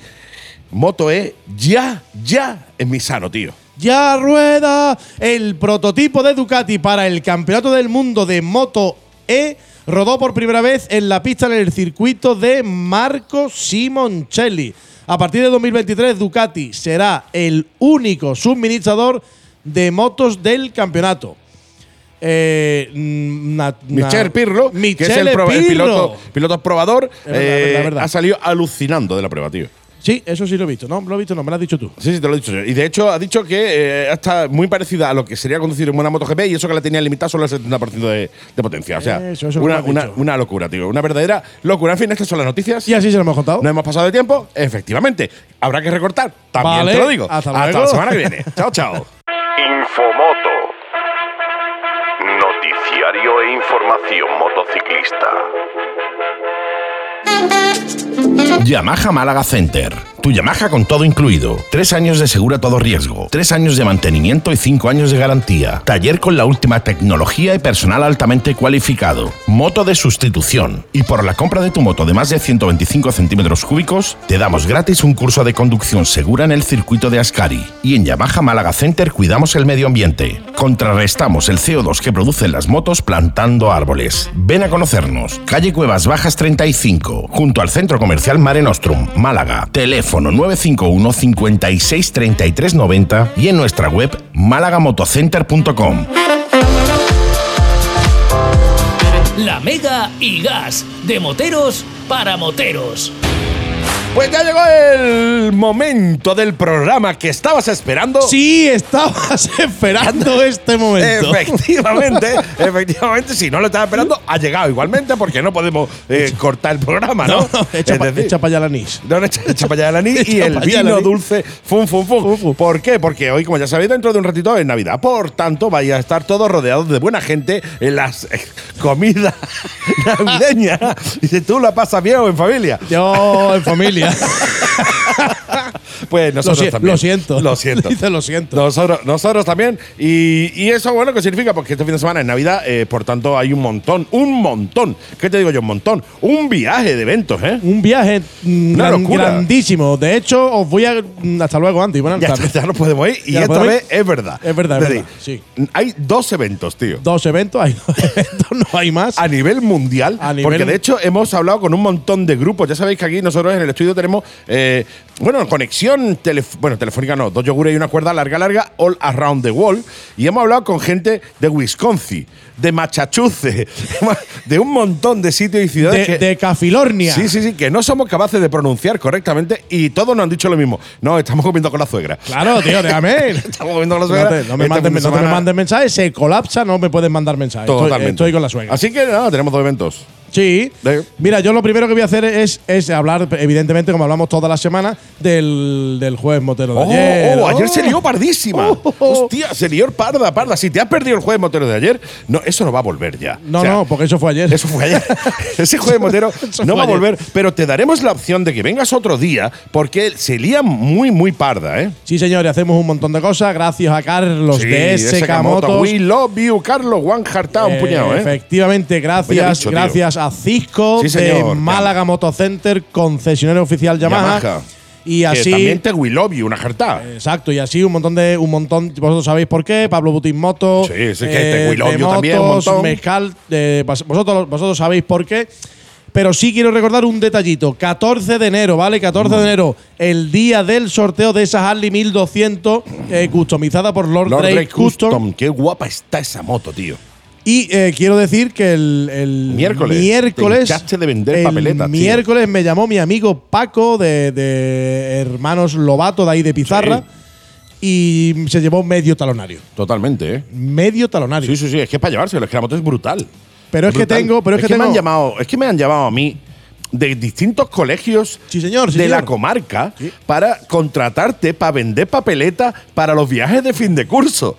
Moto E, ya, ya en Misano, tío. Ya rueda el prototipo de Ducati para el Campeonato del Mundo de Moto E. Rodó por primera vez en la pista en el circuito de Marco Simoncelli. A partir de 2023, Ducati será el único suministrador de motos del campeonato. Eh, mm, na- na- Michel Pirlo, que es el, pro- piloto, piloto probador, verdad, eh, verdad, verdad. ha salido alucinando de la prueba, tío. Sí, eso sí lo he visto. No, lo he visto, no, me lo has dicho tú. Sí, sí, te lo he dicho yo. Y de hecho ha dicho que eh, está muy parecida a lo que sería conducir en una MotoGP y eso que la tenía limitada solo al 70% de, de potencia. O sea, Eso, eso una, locura, tío. Una verdadera locura. En fin, estas son las noticias. Y así se lo hemos contado. ¿No hemos pasado de tiempo? Efectivamente. Habrá que recortar. También Vale, te lo digo. hasta la luego. semana que viene. chao, chao. Infomoto. Noticiario e información motociclista. Yamaha Málaga Center. Tu Yamaha con todo incluido. Tres años de seguro a todo riesgo. Tres años de mantenimiento y cinco años de garantía. Taller con la última tecnología y personal altamente cualificado. Moto de sustitución. Y por la compra de tu moto de más de 125 centímetros cúbicos, te damos gratis un curso de conducción segura en el circuito de Ascari. Y en Yamaha Málaga Center cuidamos el medio ambiente. Contrarrestamos el CO2 que producen las motos plantando árboles. Ven a conocernos. Calle Cuevas Bajas 35, junto al Centro Comercial Mare Nostrum, Málaga. Teléfono 951 56 33 90 y en nuestra web málagamotocenter.com. La Mega y Gas, de moteros para moteros. Pues ya llegó el momento del programa que estabas esperando. Sí, estabas esperando este momento. Efectivamente, efectivamente, si no lo estaba esperando, ha llegado igualmente porque no podemos eh, cortar el programa, ¿no? No, no, echa, para allá la anís. No, echa, echa para allá el anís y el vino dulce, fum, fum, fum. ¿Por qué? Porque hoy, como ya sabéis, dentro de un ratito es Navidad. Por tanto, vais a estar todos rodeados de buena gente en las eh, comidas navideñas. Y si tú la pasas bien o en familia. Yo en familia. Pues lo, nosotros si- también. lo siento. Lo siento. Dice lo siento. Nosotros, nosotros también. Y, y eso, bueno, ¿qué significa? Porque este fin de semana es Navidad, eh, por tanto, hay un montón, un montón. ¿Qué te digo yo? Un montón. Un viaje de eventos, ¿eh? Un viaje mm, gran- grandísimo. De hecho, os voy a. mm, Hasta luego, Andy. Buenas Ya, tardes. ya nos podemos ir. Y Ya esta vez ir. es verdad. Es verdad, es verdad, sí. Hay dos eventos, tío. Dos eventos, hay dos eventos, no hay más. A nivel mundial, A nivel- porque de hecho hemos hablado con un montón de grupos. Ya sabéis que aquí nosotros en el estudio tenemos, eh, bueno, conexión, telef- bueno, telefónica no, dos yogures y una cuerda larga, larga, all around the world. Y hemos hablado con gente de Wisconsin, de Massachusetts, de un montón de sitios y ciudades de, que, de Cafilornia. Sí, sí, sí, que no somos capaces de pronunciar correctamente y todos nos han dicho lo mismo. No, estamos comiendo con la suegra. Claro, tío, déjame. Estamos comiendo con la No, suegra. te- no me Este de no me manden mensajes, se colapsa, no me pueden mandar mensajes. Totalmente. Estoy, con la suegra. Así que nada, tenemos dos eventos. Sí. Mira, yo lo primero que voy a hacer es, es hablar, evidentemente, como hablamos todas las semanas, del, del jueves motero de Oh, ayer. oh, ayer se Oh. lió pardísima. Oh. Hostia, se lió parda, parda. Si te has perdido el jueves motero de ayer, no, eso no va a volver ya. No, O sea, no, porque eso fue ayer. Eso fue ayer. Ese jueves motero no va a volver, pero te daremos la opción de que vengas otro día porque se lía muy, muy parda, ¿eh? Sí, señores, hacemos un montón de cosas. Gracias a Carlos Sí, de SK Motos. We love you, Carlos. Juan Jartá, un puñado, ¿eh? Efectivamente, gracias, tío. gracias a Cisco Sí, de. Málaga Motocenter, concesionario oficial Yamaha. Yamaha. Y Que así. también te we love you, una jartá. Exacto, y así un montón de. un montón Vosotros sabéis por qué. Pablo Butín Moto. Sí, sí, que te We Love de You también, un montón. Mezcal. eh, vos- vosotros, vosotros sabéis por qué. Pero sí quiero recordar un detallito. 14 de enero, ¿vale? 14 de enero, el día del sorteo de esa Harley 1200 eh, customizada por Lord, Lord Drake, Drake Custom. Custom. Qué guapa está esa moto, tío. Y eh, quiero decir que el, el Miércoles, miércoles, te de vender el papeletas, tío. miércoles me llamó mi amigo Paco de, de Hermanos Lobato, de ahí de Pizarra, y se llevó medio talonario. Totalmente, ¿eh? Medio talonario. Sí, sí, sí. Es que es para llevárselo. Es que la moto es brutal. Pero es que tengo- pero es que me han llamado, es que me han llamado a mí de distintos colegios Sí, señor, sí, de la comarca para contratarte para vender papeleta para los viajes de fin de curso.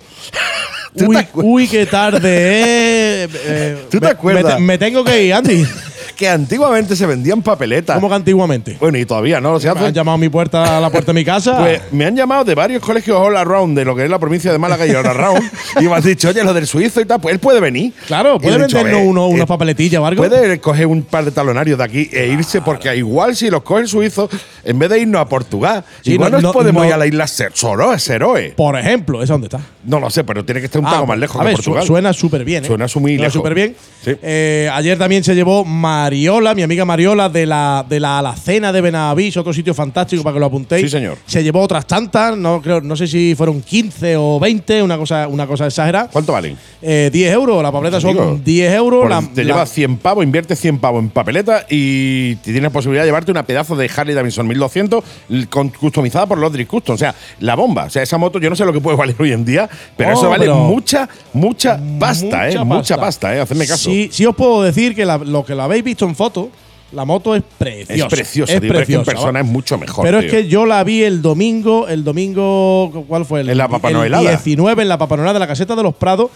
¿Tú Uy, te uy, qué tarde, eh. Eh, ¿Tú te me- acuerdas? Me, me tengo que ir, Andy. que antiguamente se vendían papeletas. ¿Cómo que antiguamente? Bueno, y todavía no se Me han llamado a mi puerta, a la puerta de mi casa. Pues me han llamado de varios colegios all around de lo que es la provincia de Málaga y all around y me han dicho, oye, lo del suizo y tal, pues él puede venir. claro, puede vendernos "Eh, uno, eh, unas papeletillas o algo. Puede coger un par de talonarios de aquí e irse, porque igual si los coge el suizo, en vez de irnos a Portugal, Sí, igual no- nos no- podemos no- ir a la isla Seroe. Por ejemplo, ¿esa dónde está? No lo sé, pero tiene que estar un Ah, poco más lejos a que Portugal. su- suena súper bien. ¿eh? Suena súper bien. Sí. Eh, ayer también se llevó Mariola, mi amiga Mariola, de la, de la Alacena de Benavís, otro sitio fantástico para que lo apuntéis. Sí, señor. Se llevó otras tantas, no creo, no sé si fueron 15 o 20, una cosa, una cosa exagerada. ¿Cuánto valen? Eh, 10 euros, la papeleta son 10 euros. Por- la- te la- llevas 100 pavos, inviertes 100 pavos en papeleta y tienes posibilidad de llevarte una pedazo de Harley Davidson 1200 l- con- customizada por Lodrick Custom. O sea, la bomba. O sea, esa moto yo no sé lo que puede valer hoy en día, pero Oh, eso vale pero- mucha, mucha pasta, ¿eh? Mucha Mucha pasta. pasta, ¿eh? Hacedme caso. Sí, sí os puedo decir que la- lo que lo habéis visto en foto, la moto es preciosa. es preciosa, es tío, pero es que en preciosa, persona ¿va? es mucho mejor. Pero es que yo la vi el domingo, el domingo, ¿cuál fue? El, En la Papa el Noelada. 19 en la Papanoela de la caseta de los Prados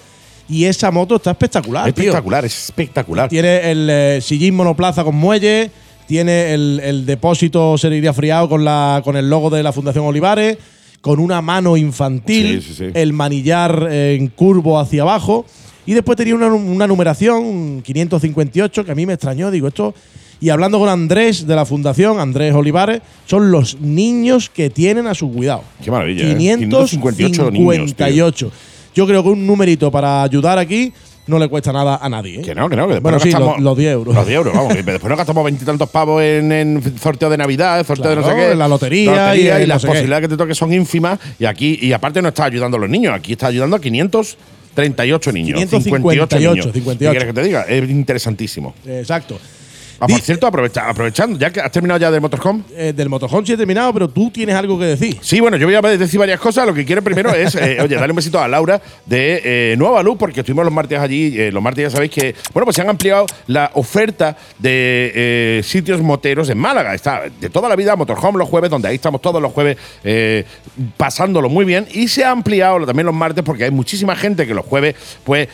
y esa moto está espectacular, es tío. espectacular, es espectacular. Tiene el eh, sillín monoplaza con muelle, tiene el, el depósito serigrafriado con, la, con el logo de la Fundación Olivares, con una mano infantil, Sí, sí, sí. el manillar eh, en curvo hacia abajo. Y después tenía una, una numeración, un 558, que a mí me extrañó. Digo, esto. Y hablando con Andrés de la Fundación, Andrés Olivares, son los niños que tienen a su cuidado. Qué maravilla, ¿eh? 558 niños. Yo creo que un numerito para ayudar aquí no le cuesta nada a nadie. ¿eh? Que no, que no, que después Bueno, no sí, gastamos- los, los 10 euros. Los 10 euros, vamos. que después no gastamos veintitantos pavos en, en sorteo de Navidad, sorteo de no sé qué. en la lotería y en no las sé qué. posibilidades que te toque son ínfimas. Y aquí, y aparte no está ayudando a los niños, aquí está ayudando a 538 niños. 558, 58 niños. 58. ¿Qué quieres que te diga? Es interesantísimo. Exacto. Ah, por cierto, aprovecha- aprovechando, ya que has terminado ya del Motorhome. Eh, del motorhome sí he terminado, pero tú tienes algo que decir. Sí, bueno, yo voy a decir varias cosas. Lo que quiero primero es, eh, oye, darle un besito a Laura de eh, Nueva Luz, porque estuvimos los martes allí. los martes ya sabéis que, bueno, pues se han ampliado la oferta de sitios moteros en Málaga. Está de toda la vida Motorhome los jueves, donde ahí estamos todos los jueves pasándolo muy bien. Y se ha ampliado también los martes, porque hay muchísima gente que los jueves, pues,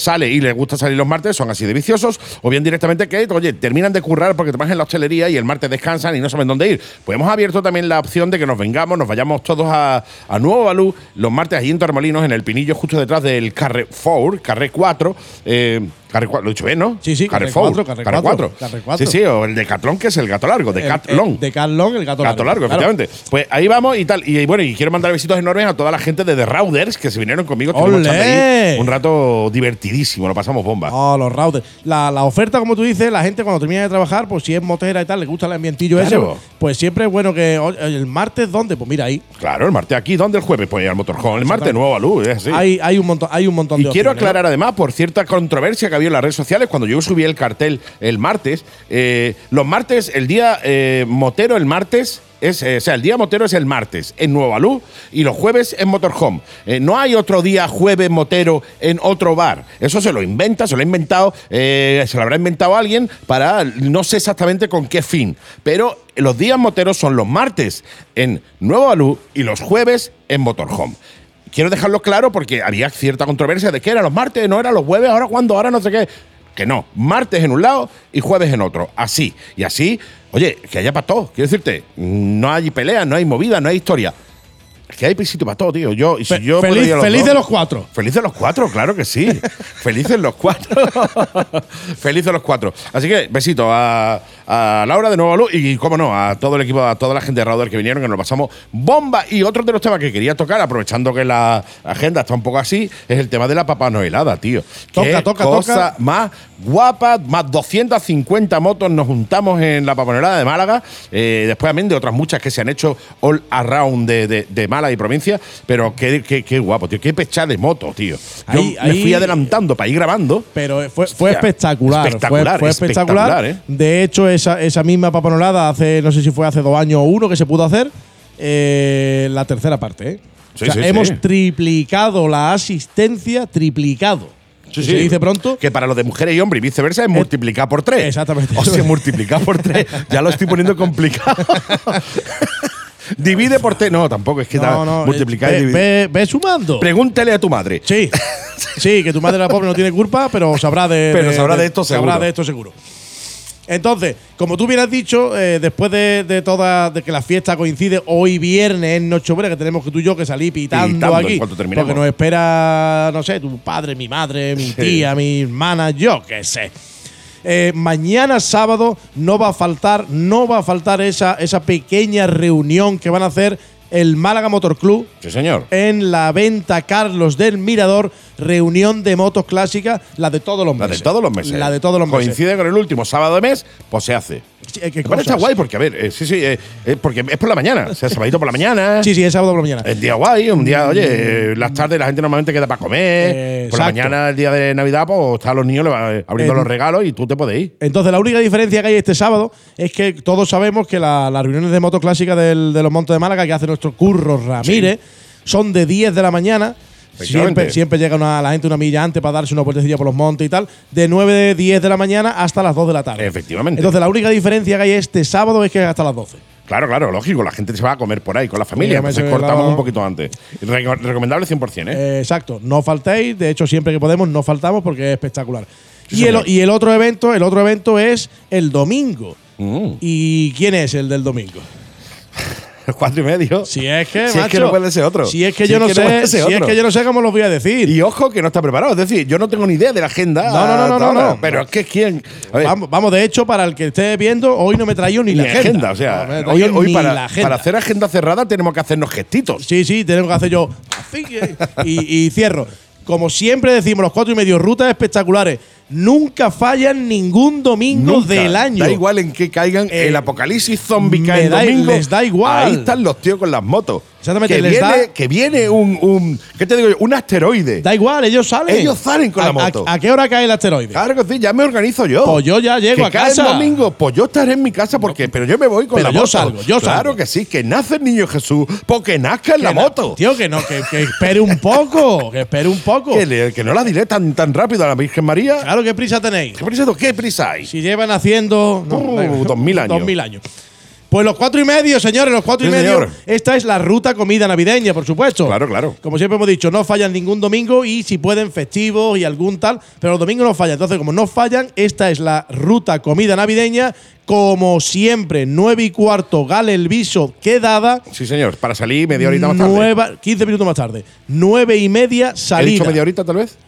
sale y les gusta salir los martes, son así de viciosos, o bien directamente que, oye, de currar porque vas en la hostelería y el martes descansan y no saben dónde ir. Pues hemos abierto también la opción de que nos vengamos, nos vayamos todos a, a Nuevo Balú los martes allí en Torremolinos, en el Pinillo, justo detrás del Carrefour, Carre 4. Eh, Carre 4, lo he dicho bien, ¿no? Sí, sí, Carre Carrefour, 4, Carre Carre 4, 4. Carre 4. Sí, sí, o el de Catlón, que es el gato largo, de El- Catlón. el- Carlón, el gato, Gato largo, Claro. efectivamente. Pues ahí vamos y tal. Y bueno, y quiero mandar besitos enormes a toda la gente de The Routers que se vinieron conmigo. Un rato divertidísimo, lo pasamos bomba. Oh, los routers. La, la oferta, como tú dices, la gente cuando termina de trabajar, pues si es motera y tal, le gusta el ambientillo Claro. ese, pues siempre es bueno que. ¿El martes dónde? Pues mira ahí. Claro, el martes aquí, ¿dónde el jueves? Pues al Motorhome. El martes Nueva Luz, es así. Hay, hay un montón, hay un montón Y de quiero opciones, ¿no? aclarar además, por cierta controversia que había en las redes sociales, cuando yo subí el cartel el martes, eh, los martes, el día eh, motero el martes, es, eh, o sea, el día motero es el martes en Nueva Luz y los jueves en Motorhome. No hay otro día jueves motero en otro bar. Eso se lo inventa, se lo ha inventado, se lo habrá inventado alguien para no sé exactamente con qué fin. Pero los días moteros son los martes en Nueva Luz y los jueves en Motorhome. Quiero dejarlo claro porque había cierta controversia de que eran los martes, no eran los jueves, ahora cuándo, ahora no sé qué. Que no, martes en un lado y jueves en otro. Así. Y así, oye, que haya para todo. Quiero decirte, no hay pelea, no hay movida, no hay historia. Es que hay pisito para todo, tío. Yo, y si Fe- yo puedo feliz feliz dos- de los cuatro. Felices los cuatro, claro que sí. Felices los cuatro. Felices los cuatro. Así que besito a, a Laura de Nuevo Luz y, cómo no, a todo el equipo, a toda la gente de Rauder que vinieron, que nos pasamos bomba. Y otro de los temas que quería tocar, aprovechando que la agenda está un poco así, es el tema de la papa noelada, tío. Toca, Qué toca, cosa toca. más guapa, más 250 motos nos juntamos en la papanelada de Málaga, eh, después también de otras muchas que se han hecho all around de, de- de Málaga y provincia, pero qué, qué- qué guapo, tío, qué pecha de moto, tío. Yo Ahí- me fui adelantando para ir grabando. Pero fue, fue espectacular. espectacular, fue, fue espectacular. espectacular, ¿eh? De hecho, esa, esa misma papanolada hace, no sé si fue hace dos años o uno que se pudo hacer, eh, la tercera parte. ¿eh? Sí, O sea, sí, hemos sí. triplicado la asistencia, triplicado. Sí, Se dice pronto. Que para lo de mujeres y hombres y viceversa es multiplicar por tres. Exactamente. O sea, multiplicar por tres. Ya lo estoy poniendo complicado. Divide por tres. No, tampoco es que No, no, multiplicar y dividir. ve- ve sumando. Pregúntale a tu madre. Sí, sí, que tu madre la pobre no tiene culpa, pero sabrá de, Pero sabrá de esto sabrá seguro. de esto seguro. Entonces, como tú bien has dicho, eh, después de, de toda de que la fiesta coincide hoy viernes en Nochebuena, que tenemos que tú y yo que salir pitando, Pitando aquí, porque nos espera, no sé, tu padre, mi madre, mi tía, mi hermana, yo qué sé. Eh, mañana sábado no va a faltar, no va a faltar esa, esa pequeña reunión que van a hacer el Málaga Motor Club Sí, señor. en la venta Carlos del Mirador, reunión de motos clásicas, la de todos los La meses. de todos los meses. La de todos los meses. Coincide con el último sábado de mes, pues se hace. Eh, qué Bueno, está guay porque, a ver, eh, sí, sí, eh, eh, porque es por la mañana. O sea, sabadito por la mañana. Sí, sí, es sábado por la mañana. El día guay, un día, oye, eh, las tardes la gente normalmente queda para comer. Por la exacto. mañana, el día de Navidad, pues están los niños le abriendo los regalos y tú te puedes ir. Entonces, la única diferencia que hay este sábado es que todos sabemos que la- las reuniones de motos clásicas del- de los Montes de Málaga que hace nuestro Curro Ramírez son de 10 de la mañana. Siempre, siempre llega una- la gente una milla antes para darse una vueltecilla por los montes y tal. De 9 de 10 de la mañana hasta las 2 de la tarde. Efectivamente. Entonces, la única diferencia que hay este sábado es que es hasta las 12. Claro, claro, lógico. La gente se va a comer por ahí con la familia. Sí, Entonces cortamos un poquito antes. Reco- recomendable 100%, ¿eh? Eh, exacto, no faltéis. De hecho, siempre que podemos, no faltamos porque es espectacular. Sí, y, el, y el otro evento, el otro evento es el domingo. Mm. ¿Y quién es el del domingo? Cuatro y medio. Si es que, Si es que no puede ser otro. Si es que Si yo es no que no sé, ser si es que yo no sé cómo lo voy a decir. Y ojo que no está preparado. Es decir, yo no tengo ni idea de la agenda. No, no, no, no, no, no. Pero es que quién. Vamos, vamos, de hecho, para el que esté viendo, hoy no me he traído ni, ni la agenda. O sea, No hoy, para, agenda. hacer agenda cerrada tenemos que hacernos gestitos. Sí, sí, tenemos que hacer yo. así, y, y cierro. Como siempre decimos, los cuatro y medio, rutas espectaculares. Nunca fallan ningún domingo Nunca. del año. Da igual en que caigan Eh, el apocalipsis zombie cae da- domingo. les da igual. Ahí están los tíos con las motos. Exactamente, Que les viene, da- que viene un, un. ¿Qué te digo yo? Un asteroide. Da igual, ellos salen. Ellos salen con ¿A- la moto. ¿A, a qué hora cae el asteroide? Claro que sí, ya me organizo yo. Pues yo ya llego que a cae casa. el domingo, pues yo estaré en mi casa porque, pero yo me voy con Pero la yo moto. salgo, yo Claro salgo. que sí, que nace el niño Jesús, porque nazca en la moto. Tío, que no, que, que espere un poco. Que espere un poco. Que, le- que no la diré tan, tan rápido a la Virgen María. Claro, ¿qué prisa tenéis? ¿Qué prisa, ¿Qué prisa hay? Si llevan haciendo. Uh, dos mil años. Dos mil años. Pues los cuatro y medio, señores, los cuatro y medio. señor. Esta es la ruta comida navideña, por supuesto. Claro, claro. Como siempre hemos dicho, no fallan ningún domingo y si pueden festivos y algún tal, pero los domingos no fallan. Entonces, como no fallan, esta es la ruta comida navideña. Como siempre, nueve y cuarto, Gale el Viso quedada. Sí, señor, para salir media horita más tarde. Nueva, 15 minutos más tarde. Nueve y media ¿He salida. dicho media horita tal vez?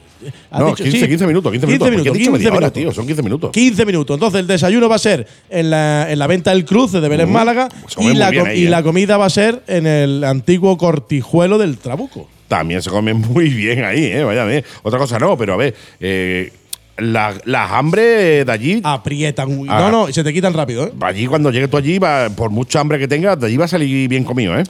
¿Has No, dicho? 15, Sí. 15 minutos, 15 minutos. 15 porque he dicho minutos, media hora, 15 tío, son 15 minutos. 15 minutos. Entonces, el desayuno va a ser en la, en la venta del cruce de Vélez Mm, Málaga come y, la, ahí, y ¿eh? la comida va a ser en el antiguo cortijuelo del Trabuco. También se come muy bien ahí, ¿eh? Vaya, a ver. Otra cosa no, pero a ver. Eh, la- las hambre de allí. Aprietan. Ah. No, no, y se te quitan rápido, ¿eh? Allí, cuando llegues tú allí, va- por mucha hambre que tengas, de allí va a salir bien comido, ¿eh?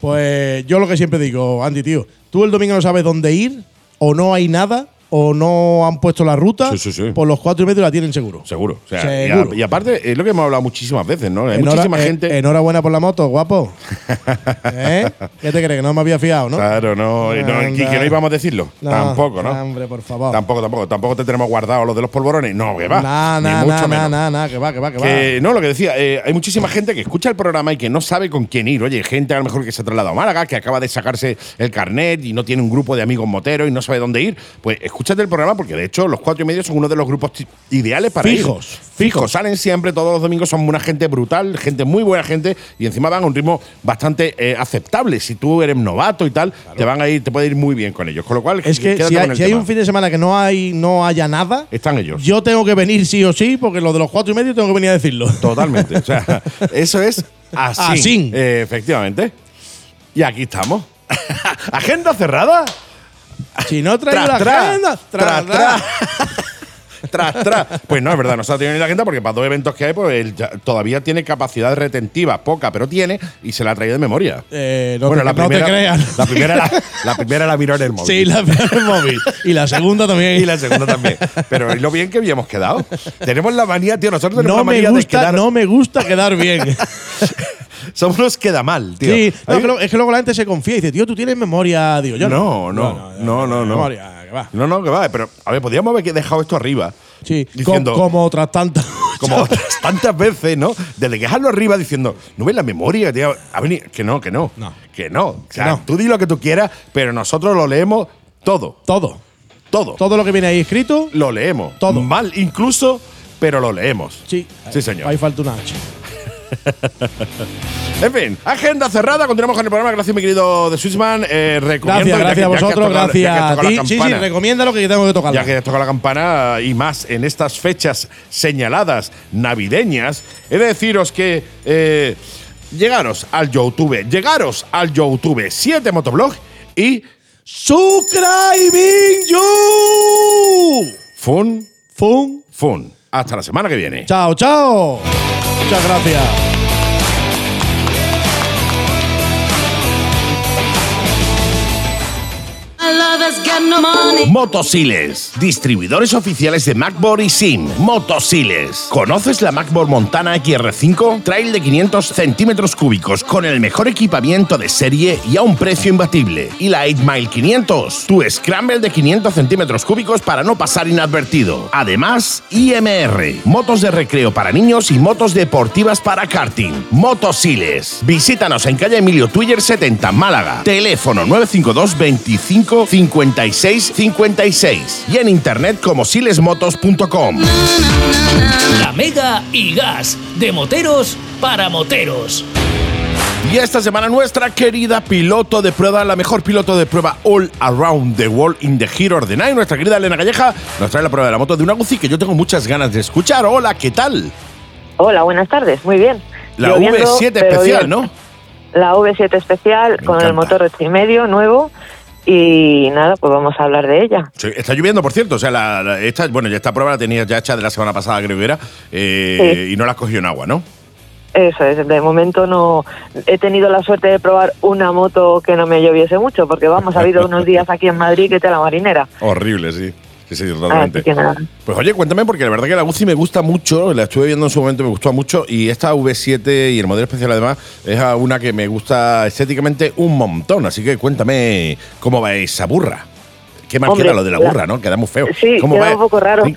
Pues yo lo que siempre digo, Andy, tío, tú el domingo no sabes dónde ir, o no hay nada, o no han puesto la ruta, Sí, sí, sí. por los cuatro y medio la tienen seguro. Seguro. O sea, y a- Seguro. Y, aparte, es lo que hemos hablado muchísimas veces, ¿no? Hay Enhora- muchísima eh, gente. Enhorabuena por la moto, guapo. ¿Eh? ¿Qué te crees? Que no me había fiado, ¿no? Claro, no, y no, y que, no íbamos a decirlo. No, tampoco, ¿no? Hombre, por favor. Tampoco, tampoco. Tampoco te tenemos guardado los de los polvorones. No, que va. Nah, ni nah, mucho nah, menos. nah, nah, que va, que va, que va. Que, no, lo que decía, eh, hay muchísima gente que escucha el programa y que no sabe con quién ir. Oye, gente a lo mejor que se ha trasladado a Málaga, que acaba de sacarse el carnet y no tiene un grupo de amigos moteros y no sabe dónde ir. Pues escucha escuchas del programa, porque de hecho los cuatro y medio son uno de los grupos ideales para Fijos, ir. Fijos, salen siempre, todos los domingos son una gente brutal, gente muy buena gente, y encima van a un ritmo bastante eh, aceptable. Si tú eres novato y tal, te van a ir, te puede ir muy bien con ellos. Con lo cual, Es que si hay, el si hay tema. un fin de semana que no hay no haya nada, Están ellos. yo tengo que venir sí o sí, porque lo de los cuatro y medio tengo que venir a decirlo. Totalmente. O sea, eso es así. Así. Eh, efectivamente. Y aquí estamos. ¿Agenda cerrada? Si no traigo la agenda, tras, tras, tras. Tras. Pues no, es verdad, no se ha tenido ni la agenda porque para dos eventos que hay, pues él ya- todavía tiene capacidad retentiva, poca, pero tiene, y se la ha traído de memoria. Eh, no, bueno, te, la no te primera, creas. La primera, la, la primera la miró en el móvil. Sí, la primera en el móvil. Y la segunda también. Y la segunda también. Pero es lo bien que habíamos quedado. Tenemos la manía, tío. Nosotros tenemos no la me manía de gusta, quedar. no me gusta quedar bien. Somos los queda mal, tío. sí, no, es, que, lo- es que luego la gente se confía y dice, tío, tú tienes memoria, digo yo. no, no, no, no, no. Memoria, que va. No, no, que va. Pero, a ver, podríamos haber dejado esto arriba. Sí, Diciendo- co- como otras tantas. Como otras tantas veces, ¿no? Desde que dejarlo arriba diciendo, no ves la memoria, tío? Que no, que no. No. Que no. O sea, Que no. tú di lo que tú quieras, pero nosotros lo leemos todo. Todo. Todo. Todo lo que viene ahí escrito, Lo leemos. Todo. Mal incluso, pero lo leemos. sí. Sí, señor. Ahí falta una H. En fin, agenda cerrada. Continuamos con el programa. Gracias, mi querido de Swissman. Eh, Gracias, gracias a vosotros, gracias a ti. Sí, sí, recomienda lo que tengo que tocar. Ya que toca la campana y más en estas fechas señaladas navideñas, he de deciros que eh, llegaros al YouTube, llegaros al YouTube 7 Motoblog y Subscribing you. fun, Fun. fun. Hasta la semana que viene. Chao, chao. Muchas gracias. Motosiles, distribuidores oficiales de MacBoard y SIM. Motosiles. ¿Conoces la MacBoard Montana XR5? Trail de 500 centímetros cúbicos con el mejor equipamiento de serie y a un precio imbatible. Y la 8 Mile 500, tu Scramble de 500 centímetros cúbicos para no pasar inadvertido. Además, IMR, motos de recreo para niños y motos deportivas para karting. Motosiles. Visítanos en calle Emilio Twitter 70, Málaga. Teléfono 952 25 56 56 y en internet como silesmotos.com. La Mega y Gas, de moteros para moteros. Y esta semana nuestra querida piloto de prueba, la mejor piloto de prueba all around the world in the Hero of the Night, nuestra querida Elena Calleja, nos trae la prueba de la moto de una Guzzi que yo tengo muchas ganas de escuchar. Hola, ¿qué tal? Hola, buenas tardes, muy bien. La Lloviendo, V7 pero especial, bien. ¿no? La V7 especial Me con encanta. el motor 8 y medio nuevo y nada, pues vamos a hablar de ella. Sí, está lloviendo, por cierto. O sea, la, la- esta, bueno, ya esta prueba la tenía ya hecha de la semana pasada, creo que era, eh, y no la has cogido en agua, ¿no? Eso es, de momento no he tenido la suerte de probar una moto que no me lloviese mucho, porque vamos, ha habido unos días aquí en Madrid que te la marinera. Horrible, sí. Sí, sí, Así totalmente. que nada. Pues oye, cuéntame, porque la verdad que la Guzzi me gusta mucho, la estuve viendo en su momento, me gustó mucho, y esta V7 y el modelo especial además es una que me gusta estéticamente un montón, así que cuéntame cómo va esa burra. Qué mal Hombre, queda lo de la burra, ¿no? Queda muy feo. Sí, ¿Cómo queda va- un poco raro. Sí.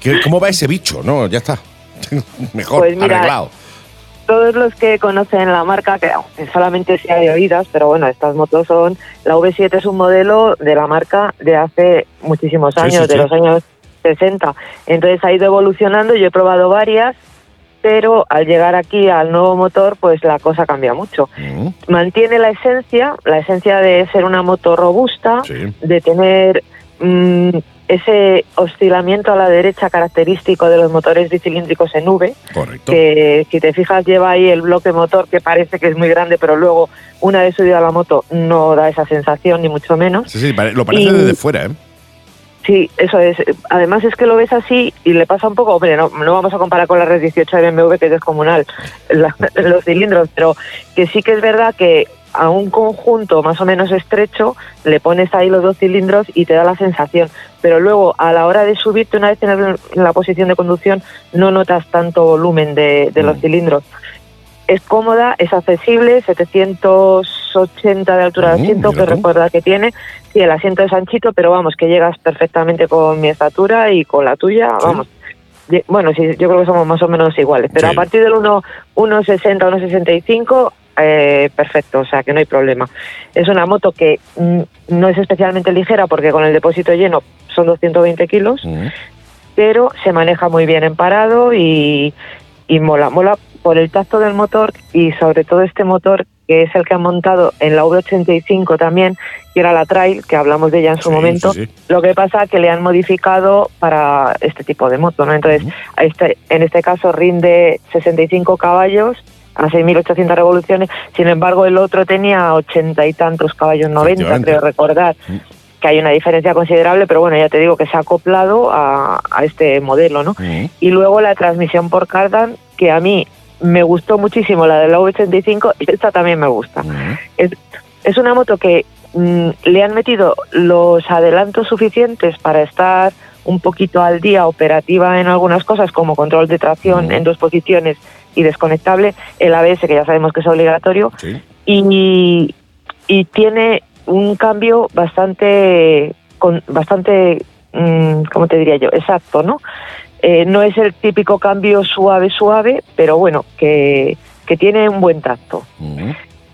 ¿Qué- ¿Cómo va ese bicho? No, ya está. Mejor, Pues mira, arreglado. Todos los que conocen la marca, que solamente sea de oídas, pero bueno, estas motos son, la V7 es un modelo de la marca de hace muchísimos Sí, años, sí, de los años 60. Entonces ha ido evolucionando, yo he probado varias, pero al llegar aquí al nuevo motor, pues la cosa cambia mucho. Mm, Mantiene la esencia, la esencia de ser una moto robusta, de tener mm, ese oscilamiento a la derecha característico de los motores bicilíndricos en V, Correcto. que si te fijas lleva ahí el bloque motor que parece que es muy grande, pero luego una vez subida a la moto no da esa sensación ni mucho menos. Sí, sí, lo parece Y- desde fuera, ¿eh? Sí, eso es. Además es que lo ves así y le pasa un poco, hombre, no, no vamos a comparar con la Red 18 de BMW que es descomunal, la- los cilindros, pero que sí que es verdad que a un conjunto más o menos estrecho le pones ahí los dos cilindros y te da la sensación, pero luego a la hora de subirte una vez en, la posición de conducción no notas tanto volumen de, de los Mm. cilindros. Es cómoda, es accesible, 780 de altura de Mm, asiento, mira que recuerda que tiene. Sí, el asiento es anchito, pero vamos, que llegas perfectamente con mi estatura y con la tuya, Sí. vamos. Bueno, sí, yo creo que somos más o menos iguales, pero Sí. a partir del 1 1,60, 1,65, eh, perfecto, o sea que no hay problema. Es una moto que mm, no es especialmente ligera porque con el depósito lleno son 220 kilos, pero se maneja muy bien en parado y, y mola, mola por el tacto del motor y sobre todo este motor que es el que han montado en la V85 también, que era la Trail, que hablamos de ella en su Sí, momento. sí, sí. Lo que pasa que le han modificado para este tipo de moto, ¿no? Entonces, este, en este caso rinde 65 caballos a 6.800 revoluciones, sin embargo el otro tenía 80 y tantos caballos, 90 Efectivamente. creo recordar, que hay una diferencia considerable, pero bueno, ya te digo que se ha acoplado a, a este modelo, ¿no? Y luego la transmisión por cardan, que a mí me gustó muchísimo la de la V85 y esta también me gusta. Es, es una moto que mm, le han metido los adelantos suficientes para estar un poquito al día operativa en algunas cosas como control de tracción en dos posiciones y desconectable, el ABS que ya sabemos que es obligatorio y, y tiene un cambio bastante con, bastante mm, ¿cómo te diría yo? exacto, ¿no? Eh, no es el típico cambio suave suave, pero bueno, que, que tiene un buen tacto.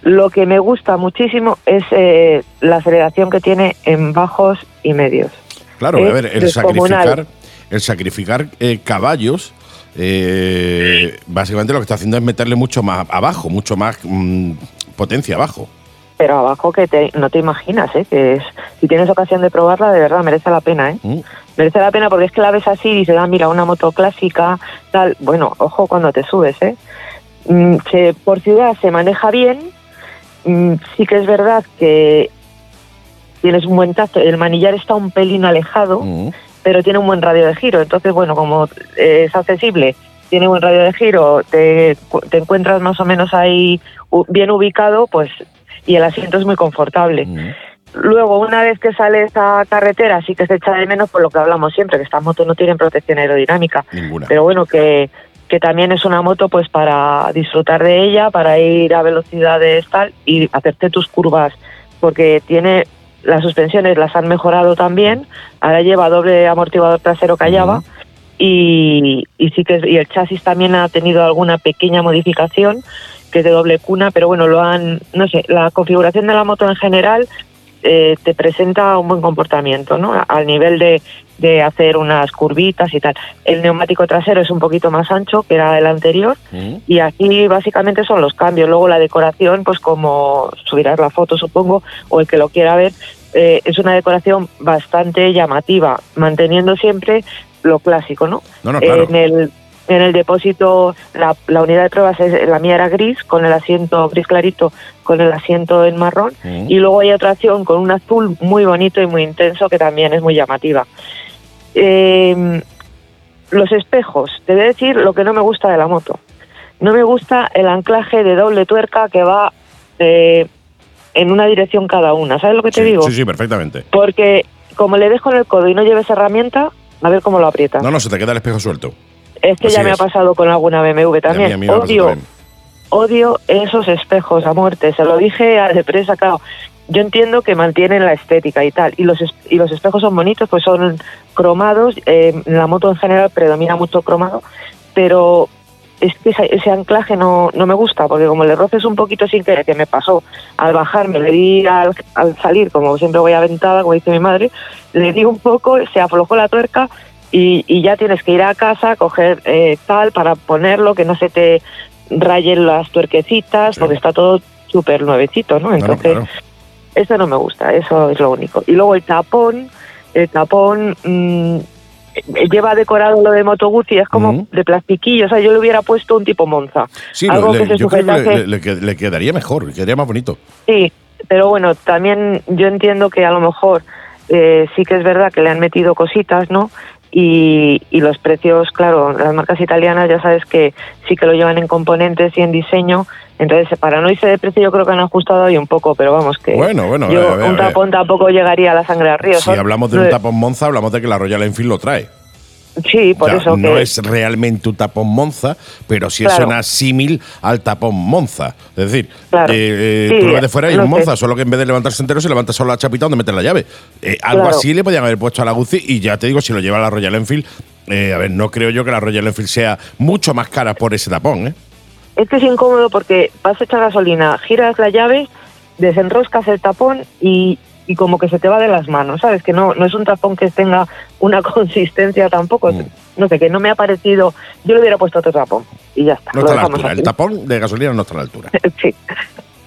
Lo que me gusta muchísimo es eh, la aceleración que tiene en bajos y medios. Claro, Es a ver, el descomunal. sacrificar, el sacrificar eh, caballos, eh, básicamente lo que está haciendo es meterle mucho más abajo, mucho más mm, potencia abajo. Pero abajo que te, no te imaginas, ¿eh? Que es, si tienes ocasión de probarla, de verdad merece la pena, ¿eh? Mm. Merece la pena porque es que la ves así y dices, ah, mira, una moto clásica, tal. Bueno, ojo cuando te subes, ¿eh? Mm, se- por ciudad se maneja bien. Mm, sí que es verdad que tienes un buen tacto. El manillar está un pelín alejado, pero tiene un buen radio de giro. Entonces, bueno, como eh, es accesible, tiene buen radio de giro, te, te encuentras más o menos ahí bien ubicado, pues, y el asiento es muy confortable. Luego, una vez que sales a carretera, sí que se echa de menos por lo que hablamos siempre, que estas motos no tienen protección aerodinámica. Ninguna. Pero bueno, que, que también es una moto pues para disfrutar de ella, para ir a velocidades tal y hacerte tus curvas, porque tiene las suspensiones las han mejorado también, ahora lleva doble amortiguador trasero callaba y, y sí que es- y el chasis también ha tenido alguna pequeña modificación que es de doble cuna, pero bueno, lo han, no sé, la configuración de la moto en general eh, te presenta un buen comportamiento, ¿no? Al nivel de, de hacer unas curvitas y tal. El neumático trasero es un poquito más ancho que era el anterior y aquí básicamente son los cambios. Luego la decoración, pues como subirás la foto supongo, o el que lo quiera ver, eh, es una decoración bastante llamativa, manteniendo siempre lo clásico, ¿no? No, no, claro. En el en el depósito la, la unidad de pruebas es, la mía era gris con el asiento gris clarito con el asiento en marrón Mm. y luego hay otra opción con un azul muy bonito y muy intenso que también es muy llamativa Eh, los espejos te voy a decir lo que no me gusta de la moto no me gusta el anclaje de doble tuerca que va eh, en una dirección cada una ¿sabes lo que te digo? Sí, sí, perfectamente. porque como le dejo en el codo y no lleves herramienta a ver cómo lo aprieta No, no, se te queda el espejo suelto. Es que así ya me ha pasado con alguna BMW también. a mí odio, también. odio esos espejos a muerte. Se lo dije a depresa, claro. Yo entiendo que mantienen la estética y tal. Y los, es- y los espejos son bonitos, pues son cromados. eh, en la moto en general predomina mucho cromado. Pero es que ese, ese anclaje no, no me gusta, porque como le roces un poquito sin querer, que me pasó al bajar, me le di al, al salir, como siempre voy aventada, como dice mi madre, le di un poco, se aflojó la tuerca y, y ya tienes que ir a casa, coger eh, tal para ponerlo, que no se te rayen las tuerquecitas, porque está todo súper nuevecito, ¿no? Entonces, claro. eso no me gusta, eso es lo único. Y luego el tapón, el tapón mm, eh, lleva decorado lo de Moto Guzzi, es como de plastiquillo, o sea, yo le hubiera puesto un tipo Monza. Sí, algo le- que se yo creo que le quedaría mejor, le quedaría más bonito. Sí, pero bueno, también yo entiendo que a lo mejor eh, sí que es verdad que le han metido cositas, ¿no? Y, y los precios, claro, las marcas italianas ya sabes que sí que lo llevan en componentes y en diseño, entonces para no irse de precio yo creo que han ajustado ahí un poco, pero vamos que Bueno, bueno, yo, a ver, a un tapón tampoco llegaría a la sangre al río. Si hablamos de un tapón Monza, hablamos de que la Royal Enfield lo trae. Sí, por eso no que es realmente un tapón Monza, pero sí Claro. es una símil al tapón Monza. Es decir, Claro. eh, eh, Sí, tú lo ves de fuera y no un sé. Monza, solo que en vez de levantarse entero se levanta solo la chapita donde meten la llave. Eh, algo Claro. así le podían haber puesto a la Guzzi y ya te digo, si lo lleva la Royal Enfield, eh, a ver, no creo yo que la Royal Enfield sea mucho más cara por ese tapón, ¿eh? es que es incómodo porque vas a echar gasolina, giras la llave, desenroscas el tapón y y como que se te va de las manos, ¿sabes? Que no, no es un tapón que tenga una consistencia tampoco. Mm. No sé, que no me ha parecido. Yo le hubiera puesto otro tapón y ya está. No está a la altura. así. El tapón de gasolina no está a la altura. sí.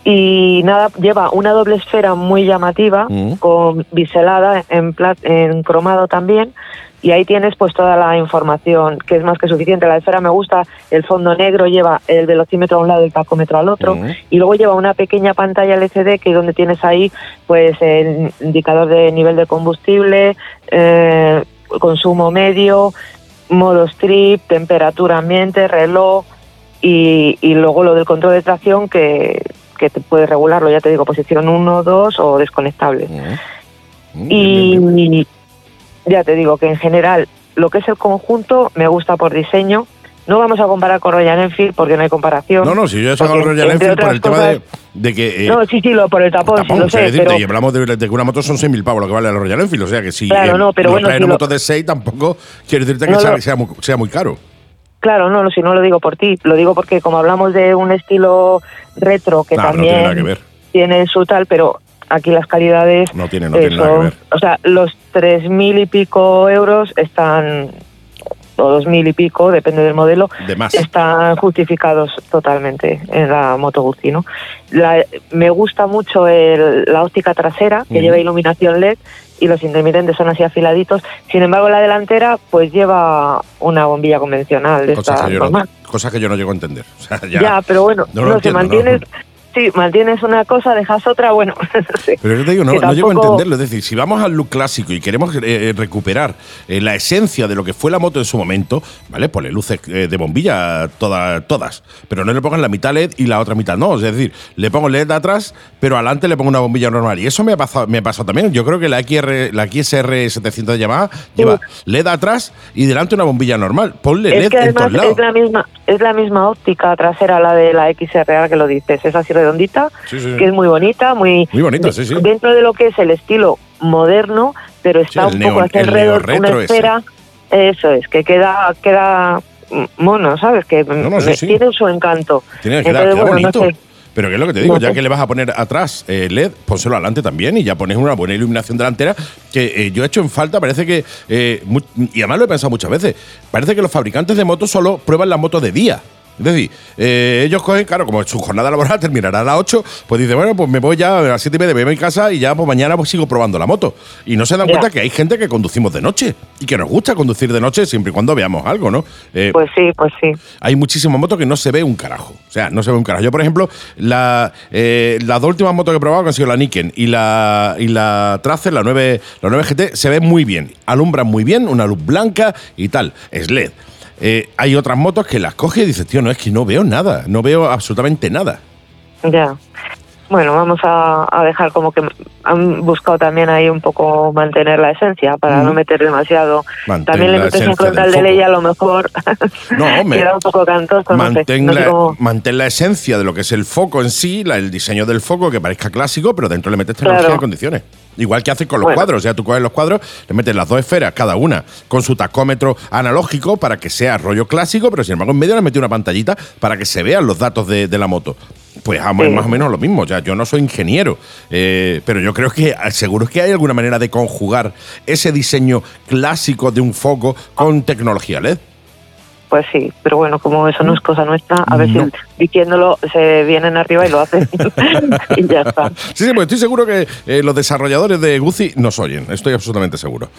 Y nada, lleva una doble esfera muy llamativa, Mm. con biselada en, pla- en cromado también. Y ahí tienes pues toda la información, que es más que suficiente. La esfera me gusta, el fondo negro lleva el velocímetro a un lado y el tacómetro al otro. Y luego lleva una pequeña pantalla LCD que es donde tienes ahí pues el indicador de nivel de combustible, eh, consumo medio, modo strip, temperatura ambiente, reloj y, y luego lo del control de tracción que, que te puedes regularlo, ya te digo, posición 1, 2 o desconectable. Y ya te digo que en general lo que es el conjunto me gusta por diseño. No vamos a comparar con Royal Enfield porque no hay comparación. No, no, si yo he sacado Royal Enfield por el tema de, cosas- de que. eh, no, sí, sí, lo, por el tapón, sí tapón, lo o sea, sé, es decirte, pero y hablamos de, de que una moto son 6.000 pavos lo que vale la Royal Enfield. O sea que si Claro, eh, no, pero bueno, traen si una lo- moto de 6 tampoco quiere decirte que No sea, lo- sea muy, sea muy caro. Claro, no, si no lo digo por ti, lo digo porque como hablamos de un estilo retro que No, no también tiene nada que ver. tiene su tal, pero aquí las calidades No tiene, no eh, tiene nada que ver. o sea, los tres mil y pico euros están o dos mil y pico, depende del modelo, De más. están justificados totalmente en la Moto Guzzi, ¿no? La- me gusta mucho el- la óptica trasera, que lleva iluminación LED y los intermitentes son así afiladitos. Sin embargo, la delantera pues lleva una bombilla convencional de Cosas esta que, yo no, normal. cosas que yo no llego a entender. O sea, ya, Ya, pero bueno, no se mantienes, sí, mantienes una cosa, dejas otra, bueno. Pero yo te digo, no, Que no llego a tampoco- entenderlo. Es decir, si vamos al look clásico y queremos eh, recuperar eh, la esencia de lo que fue la moto en su momento, ¿vale? Ponle luces eh, de bombilla toda- todas. Pero no le pongan la mitad LED y la otra mitad no. Es decir, le pongo LED atrás, pero adelante le pongo una bombilla normal. Y eso me ha pasado, me ha pasado también. Yo creo que la XR, la XR 700 de Yamaha lleva LED atrás y delante una bombilla normal. Ponle Es LED que en además todos lados. es la misma es la misma óptica trasera la de la XR que lo dices, es así redondita, Sí, sí, sí. que es muy bonita, muy Muy bonita, sí, sí. dentro de lo que es el estilo moderno, pero está un poco hacia alrededor una ese. esfera, eso es, que queda queda mono, ¿sabes? Que no, tiene su encanto. Tiene Entonces, queda bueno, no bonito. sé. Pero que es lo que te digo, No ya que le vas a poner atrás eh, LED, pónselo adelante también y ya pones una buena iluminación delantera que eh, yo he hecho en falta, parece que, eh, y además lo he pensado muchas veces, parece que los fabricantes de motos solo prueban la moto de día. Es decir, eh, ellos cogen, claro, como su jornada laboral terminará a las 8, pues dice, bueno, pues me voy ya a las 7 y media, me voy a mi casa y ya pues mañana pues sigo probando la moto. Y no se dan Ya. cuenta que hay gente que conducimos de noche y que nos gusta conducir de noche siempre y cuando veamos algo, ¿no? Eh, Pues sí, pues sí. hay muchísimas motos que no se ve un carajo. O sea, no se ve un carajo. Yo, por ejemplo, la, eh, las dos últimas motos que he probado han sido la Niken y la, y la Tracer, la 9, la 9 GT, se ven muy bien. Alumbran muy bien, una luz blanca y tal. Es LED. Eh, hay otras motos que las coges y dices, tío, no, es que no veo nada. No veo absolutamente nada. Ya. Bueno, vamos a, a dejar como que han buscado también ahí un poco mantener la esencia para no meter demasiado. Mantén también le la esencia frontal de ley a lo mejor. No, me- Queda un poco cantoso, no sé. Mantén, No la, cómo- mantén la esencia de lo que es el foco en sí, la- el diseño del foco, que parezca clásico, pero dentro le metes tecnología Claro. y condiciones. Igual que haces con los Bueno. cuadros. O sea, tú coges los cuadros, le metes las dos esferas, cada una, con su tacómetro analógico para que sea rollo clásico, pero sin embargo en medio le metes una pantallita para que se vean los datos de, de la moto. Pues Sí. más o menos lo mismo. O sea, yo no soy ingeniero, eh, pero yo creo que seguro es que hay alguna manera de conjugar ese diseño clásico de un foco con tecnología LED. Pues sí, pero bueno, como eso no es cosa nuestra, a ver No. si diciéndolo se vienen arriba y lo hacen. y ya está. Sí, sí, pues estoy seguro que eh, los desarrolladores de Guzzi nos oyen, estoy absolutamente seguro.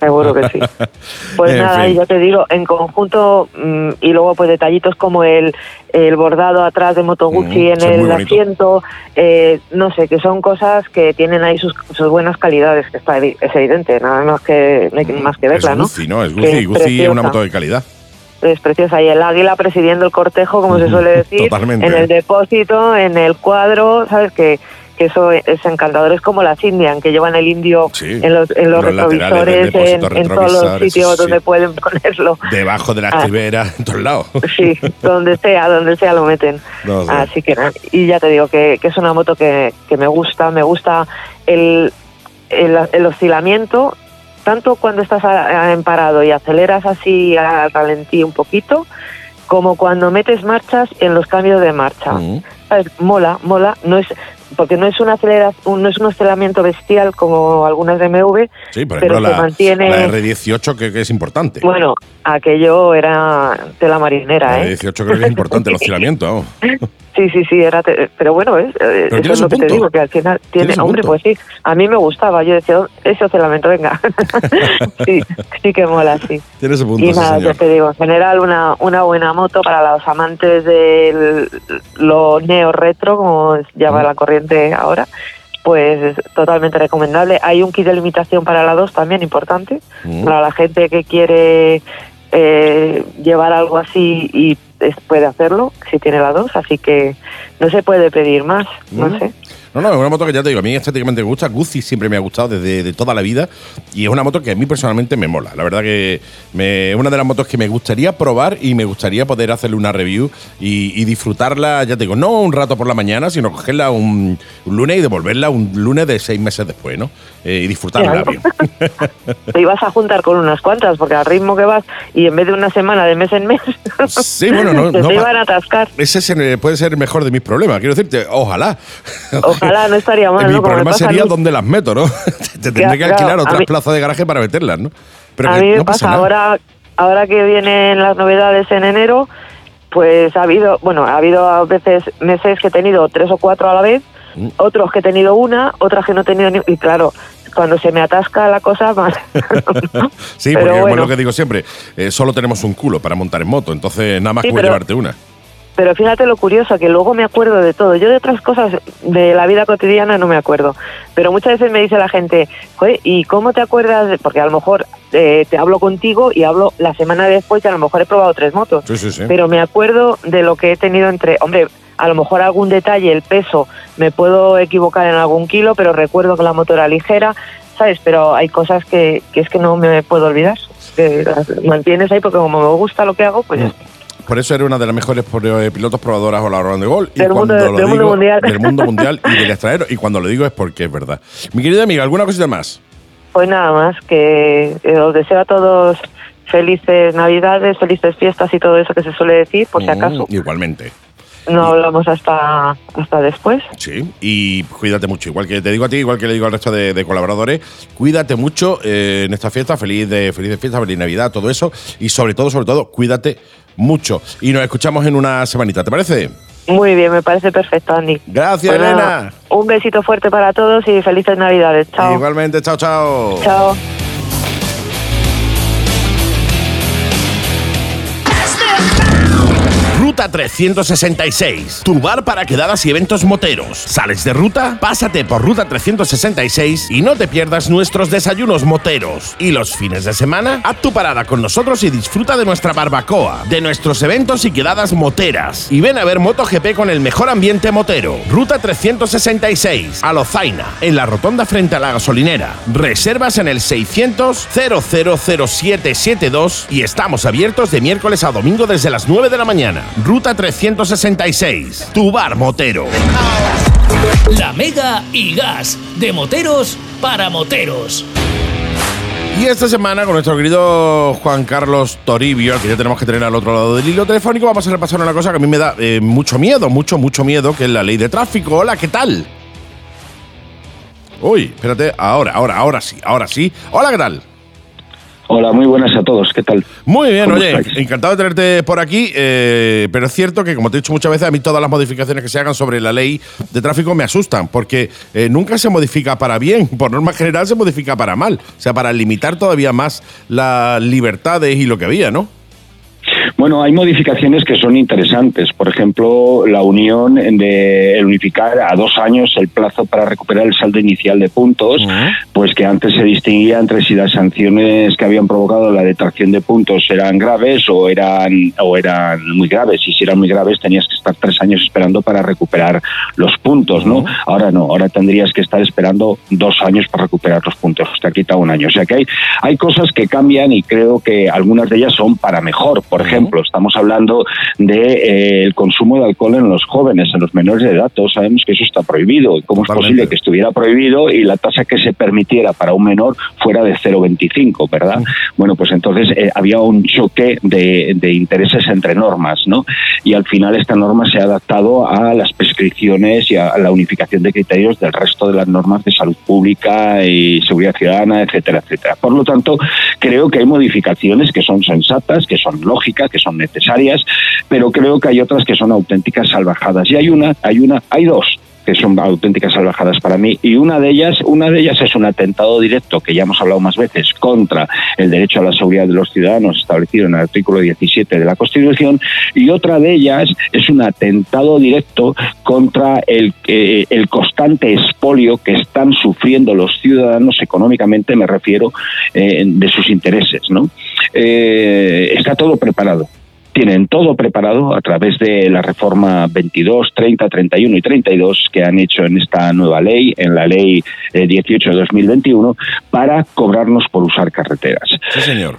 Seguro que sí. Pues nada, fin. y ya te digo, en conjunto, mm, y luego pues detallitos como el, el bordado atrás de Moto Guzzi Mm, en el asiento, eh, no sé, que son cosas que tienen ahí sus, sus buenas calidades, que está es evidente, nada más que, no hay que- más que verla, Mm, es ¿no? Guzzi, ¿no? Es Que Guzzi, Guzzi es una moto de calidad. Es preciosa. Y el águila presidiendo el cortejo, como se suele decir, Totalmente. en el depósito, en el cuadro, ¿sabes? Que, que eso es encantador. Es como las Indian, que llevan el indio Sí, en los, en los retrovisores, en, todos los sitios sí. donde pueden ponerlo. Debajo de la Ah. en todos lados. Sí, donde sea, donde sea lo meten. No. Así que nada. Y ya te digo que, que es una moto que, que me gusta, me gusta el, el, el oscilamiento, tanto cuando estás en parado y aceleras así a ralentí un poquito, como cuando metes marchas en los cambios de marcha. Mm. Mola, mola, no es porque no es una aceleración, no es un aceleramiento bestial como algunas de MV, Sí, por pero ejemplo, se la, mantiene. la R18 que, que es importante. Bueno, aquello era tela marinera, la ¿eh? R18 creo que es importante, el oscilamiento. Sí, sí, sí, era te- pero bueno, ¿ves? Eh, eso es su lo que te digo, que al final tiene, su hombre, punto. pues sí, a mí me gustaba, yo decía, "Oh, ese oscilamiento, venga, sí, sí que mola, sí. Tiene ese punto, Y sí, nada, señor. ya te digo, en general una, una buena moto para los amantes de lo neo retro, como llama la corriente ahora, pues es totalmente recomendable. Hay un kit de limitación para la 2 también importante, Mm. para la gente que quiere eh, llevar algo así y puede hacerlo si tiene la 2, así que no se puede pedir más, no sé. No, no, es una moto que ya te digo, a mí estéticamente me gusta. Guzzi siempre me ha gustado desde de toda la vida y es una moto que a mí personalmente me mola. La verdad que me- es una de las motos que me gustaría probar y me gustaría poder hacerle una review y, y disfrutarla, ya te digo, no un rato por la mañana, sino cogerla un, un lunes y devolverla un lunes de seis meses después, ¿no? Eh, y disfrutarla Claro. bien. Te ibas a juntar con unas cuantas, porque al ritmo que vas y en vez de una semana, de mes en mes, Sí, bueno, no, te iban a atascar. Ese es el- puede ser el mejor de mis problemas. Quiero decirte, ojalá. Ojalá no estaría mal, Mi ¿no? Como me problema pasa sería dónde las meto, ¿no? Te tendré que Claro, alquilar a otras mí- plazas de garaje para meterlas, ¿no? Pero a mí me pasa nada. ahora, ahora que vienen las novedades en enero, pues ha habido, bueno, ha habido a veces meses que he tenido tres o cuatro a la vez. Otros que he tenido una, otras que no he tenido ni, y claro, cuando se me atasca la cosa más. Sí, Pero porque como es bueno. lo que digo siempre, eh, solo tenemos un culo para montar en moto, entonces nada más Sí, que pero- llevarte una. Pero fíjate lo curioso, que luego me acuerdo de todo. Yo de otras cosas de la vida cotidiana no me acuerdo. Pero muchas veces me dice la gente, "Joder, ¿y cómo te acuerdas? de-?" Porque a lo mejor eh, te hablo contigo y hablo la semana después y a lo mejor he probado tres motos. Sí, sí, sí. Pero me acuerdo de lo que he tenido entre, hombre, a lo mejor algún detalle, el peso, me puedo equivocar en algún kilo, pero recuerdo que la moto era ligera, ¿sabes? Pero hay cosas que, que es que no me puedo olvidar. Que las mantienes ahí porque como me gusta lo que hago, pues está. Por eso eres una de las mejores eh, pilotos probadoras o la de gol. Y Del mundo- cuando lo del mundo mundial. Del mundo mundial y del extranjero. Y cuando lo digo es porque es verdad. Mi querida amiga, ¿alguna cosita más? Pues nada más, que eh, os deseo a todos felices navidades, felices fiestas y todo eso que se suele decir, por si Mm, acaso igualmente. No hablamos hasta, hasta después. Sí, y cuídate mucho. Igual que te digo a ti, igual que le digo al resto de, de colaboradores, cuídate mucho eh, en esta fiesta. Feliz de feliz de fiesta, feliz Navidad, todo eso. Y sobre todo, sobre todo, cuídate mucho. Y nos escuchamos en una semanita, ¿te parece? Muy bien, me parece perfecto, Andy. Gracias, Pues nada, Elena. Un besito fuerte para todos y felices navidades. Chao. Igualmente, chao, chao. Chao. Ruta 366, tu bar para quedadas y eventos moteros. ¿Sales de ruta? Pásate por Ruta 366 y no te pierdas nuestros desayunos moteros. Y los fines de semana, haz tu parada con nosotros y disfruta de nuestra barbacoa, de nuestros eventos y quedadas moteras. Y ven a ver MotoGP con el mejor ambiente motero. Ruta 366, a Lozaina, en la rotonda frente a la gasolinera. Reservas en el 600 000772 y estamos abiertos de miércoles a domingo desde las 9 de la mañana. Ruta 366, tu bar motero. La Mega y Gas, de moteros para moteros. Y esta semana con nuestro querido Juan Carlos Toribio, al que ya tenemos que tener al otro lado del hilo telefónico, vamos a repasar una cosa que a mí me da eh, mucho miedo, mucho, mucho miedo, que es la ley de tráfico. Hola, ¿qué tal? Uy, espérate, ahora, ahora, ahora sí, ahora sí. Hola, ¿qué tal? Hola, muy buenas a todos. ¿Qué tal? Muy bien, ¿Cómo oye, estáis? encantado de tenerte por aquí, eh, pero es cierto que, como te he dicho muchas veces, a mí todas las modificaciones que se hagan sobre la ley de tráfico me asustan, porque eh, nunca se modifica para bien, por norma general se modifica para mal, o sea, para limitar todavía más las libertades y lo que había, ¿no? Bueno, hay modificaciones que son interesantes. Por ejemplo, la unión de el unificar a dos años el plazo para recuperar el saldo inicial de puntos, pues que antes se distinguía entre si las sanciones que habían provocado la detracción de puntos eran graves o eran o eran muy graves. Y si eran muy graves tenías que estar tres años esperando para recuperar los puntos, ¿no? Ahora no, ahora tendrías que estar esperando dos años para recuperar los puntos. Te ha quitado un año. O sea que hay, hay cosas que cambian y creo que algunas de ellas son para mejor. Por ejemplo, ejemplo, estamos hablando del de, consumo de alcohol en los jóvenes, en los menores de edad. Todos sabemos que eso está prohibido. ¿Cómo es posible que estuviera prohibido y la tasa que se permitiera para un menor fuera de 0,25, ¿verdad? Bueno, pues entonces eh, había un choque de, de, intereses entre normas, ¿no? Y al final esta norma se ha adaptado a las prescripciones y a la unificación de criterios del resto de las normas de salud pública y seguridad ciudadana, etcétera, etcétera. Por lo tanto, creo que hay modificaciones que son sensatas, que son lógicas, que son necesarias, pero creo que hay otras que son auténticas salvajadas. Y hay una, hay una, hay dos que son auténticas salvajadas para mí. Y una de ellas una de ellas es un atentado directo que ya hemos hablado más veces contra el derecho a la seguridad de los ciudadanos establecido en el artículo 17 de la Constitución. Y otra de ellas es un atentado directo contra el eh, el constante expolio que están sufriendo los ciudadanos económicamente me refiero eh, de sus intereses no eh, está todo preparado tienen todo preparado a través de la reforma 22, 30, 31 y 32 que han hecho en esta nueva ley, en la ley 18 de 2021, para cobrarnos por usar carreteras. Sí, señor.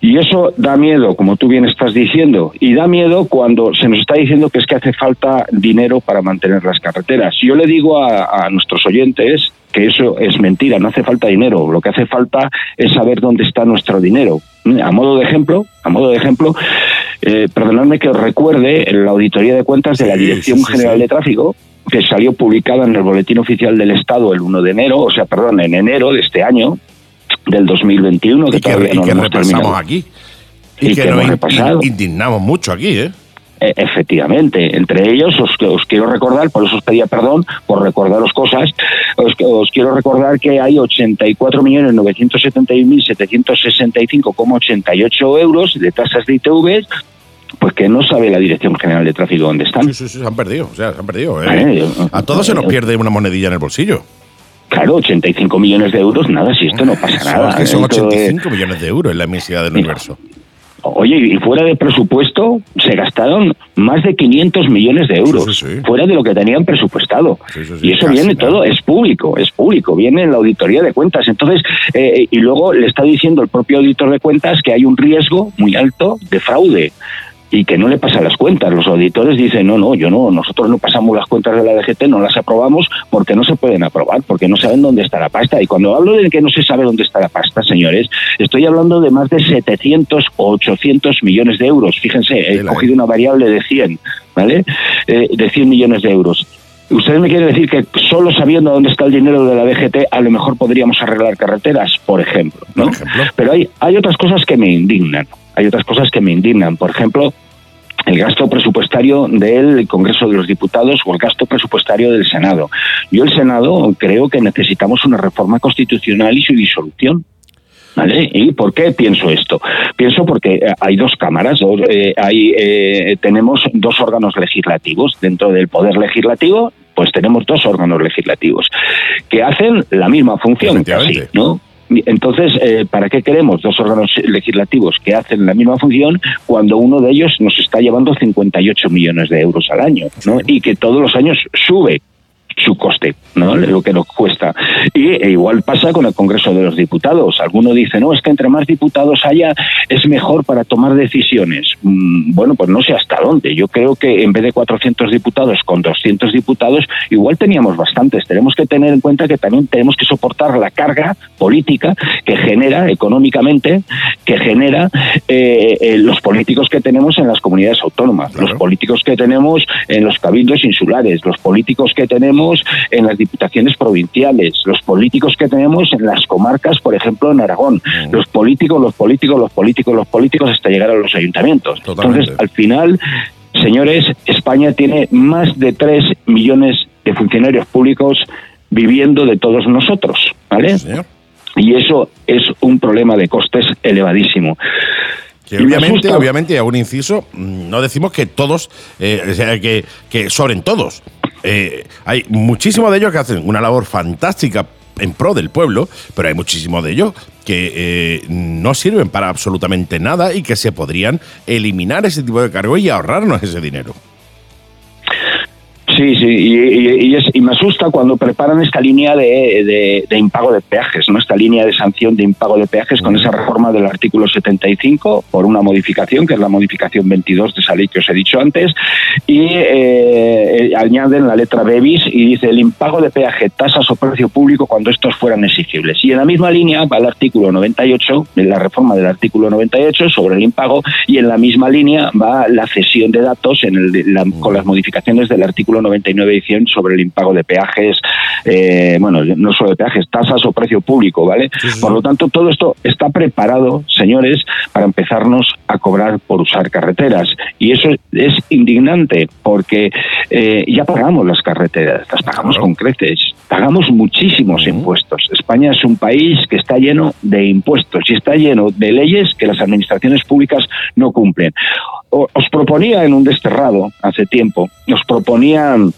Y eso da miedo, como tú bien estás diciendo, y da miedo cuando se nos está diciendo que es que hace falta dinero para mantener las carreteras. Yo le digo a, a nuestros oyentes que eso es mentira, no hace falta dinero, lo que hace falta es saber dónde está nuestro dinero. A modo de ejemplo, a modo de ejemplo, eh, perdonadme que os recuerde la auditoría de cuentas de la Dirección sí, sí, General de Tráfico, que salió publicada en el Boletín Oficial del Estado el 1 de enero, o sea, perdón, en enero de este año, del 2021, que, y que, todavía y no que hemos repasamos terminado. aquí. Y, Y que, que nos hemos in- repasado. indignamos mucho aquí, ¿eh? E- Efectivamente, entre ellos os, os quiero recordar, por eso os pedía perdón por recordaros cosas, os, os quiero recordar que hay 84.971.765,88 euros de tasas de ITV, pues que no sabe la Dirección General de Tráfico dónde están. Sí, sí, sí, se han perdido, o sea, se han perdido. ¿eh? A todos se nos pierde una monedilla en el bolsillo. Claro, 85 millones de euros, nada, si esto no pasa nada. es que son Esto es- 85 millones de euros en la inmensidad del universo. Oye, y fuera de presupuesto se gastaron más de 500 millones de euros, fuera de lo que tenían presupuestado. y eso casi viene todo, es público, es público, viene en la auditoría de cuentas. Entonces, eh, y luego le está diciendo el propio auditor de cuentas que hay un riesgo muy alto de fraude y que no le pasa las cuentas. Los auditores dicen, no, no, yo no, nosotros no pasamos las cuentas de la DGT, no las aprobamos porque no se pueden aprobar, porque no saben dónde está la pasta. Y cuando hablo de que no se sabe dónde está la pasta, señores, estoy hablando de más de 700 o 800 millones de euros. Fíjense, he cogido una variable de 100, ¿vale? Eh, de 100 millones de euros. ¿Ustedes me quieren decir que solo sabiendo dónde está el dinero de la DGT a lo mejor podríamos arreglar carreteras, por ejemplo? ¿no? Pero hay, hay otras cosas que me indignan. Hay otras cosas que me indignan. Por ejemplo, el gasto presupuestario del Congreso de los Diputados o el gasto presupuestario del Senado. Yo el Senado creo que necesitamos una reforma constitucional y su disolución. ¿Vale? ¿Y por qué pienso esto? Pienso porque eh, hay dos cámaras, dos, eh, hay, eh, tenemos dos órganos legislativos. Dentro del Poder Legislativo, pues tenemos dos órganos legislativos que hacen la misma función, casi, ¿no? Entonces, eh, ¿para qué queremos dos órganos legislativos que hacen la misma función cuando uno de ellos nos está llevando 58 millones de euros al año, ¿no? Y que todos los años sube su coste, ¿no? Lo que nos cuesta. Y e igual pasa con el Congreso de los Diputados. Alguno dice, no, es que entre más diputados haya es mejor para tomar decisiones. Mm, bueno, pues no sé hasta dónde. Yo creo que en vez de 400 diputados con 200 diputados, igual teníamos bastantes. Tenemos que tener en cuenta que también tenemos que soportar la carga política que genera económicamente, que genera eh, eh, los políticos que tenemos en las comunidades autónomas, los políticos que tenemos en los cabildos insulares, los políticos que tenemos en las diputaciones provinciales, los políticos que tenemos en las comarcas, por ejemplo, en Aragón, los políticos, los políticos, los políticos, los políticos hasta llegar a los ayuntamientos. Entonces, al final, señores, España tiene más de 3 millones de funcionarios públicos viviendo de todos nosotros, ¿vale? Y eso es un problema de costes elevadísimo. Que obviamente, obviamente, hago un inciso, mm, no decimos que todos, eh, que, que sobren todos. Eh, hay muchísimos de ellos que hacen una labor fantástica en pro del pueblo, pero hay muchísimos de ellos que eh, no sirven para absolutamente nada y que se podrían eliminar ese tipo de cargos y ahorrarnos ese dinero. Sí, sí, y, y- es- y me asusta cuando preparan esta línea de, de- impago de peajes, ¿no? Esta línea de sanción de impago de peajes con esa reforma del artículo 75 por una modificación, que es la modificación 22 de esa ley que os he dicho antes, y eh, eh, añaden la letra B bis y dice el impago de peaje, tasas o precio público cuando estos fueran exigibles. Y en la misma línea va el artículo 98, de la reforma del artículo 98 sobre el impago, y en la misma línea va la cesión de datos en el- la- con las modificaciones del artículo 99 y 100 sobre el impago de peajes, eh, bueno, no solo de peajes, tasas o precio público, ¿vale? Por lo tanto, todo esto está preparado, señores, para empezarnos a cobrar por usar carreteras. Y eso es indignante porque eh, ya pagamos las carreteras, las pagamos con creces, pagamos muchísimos impuestos. España es un país que está lleno de impuestos y está lleno de leyes que las administraciones públicas no cumplen. O- Os proponía en un desterrado hace tiempo, os proponían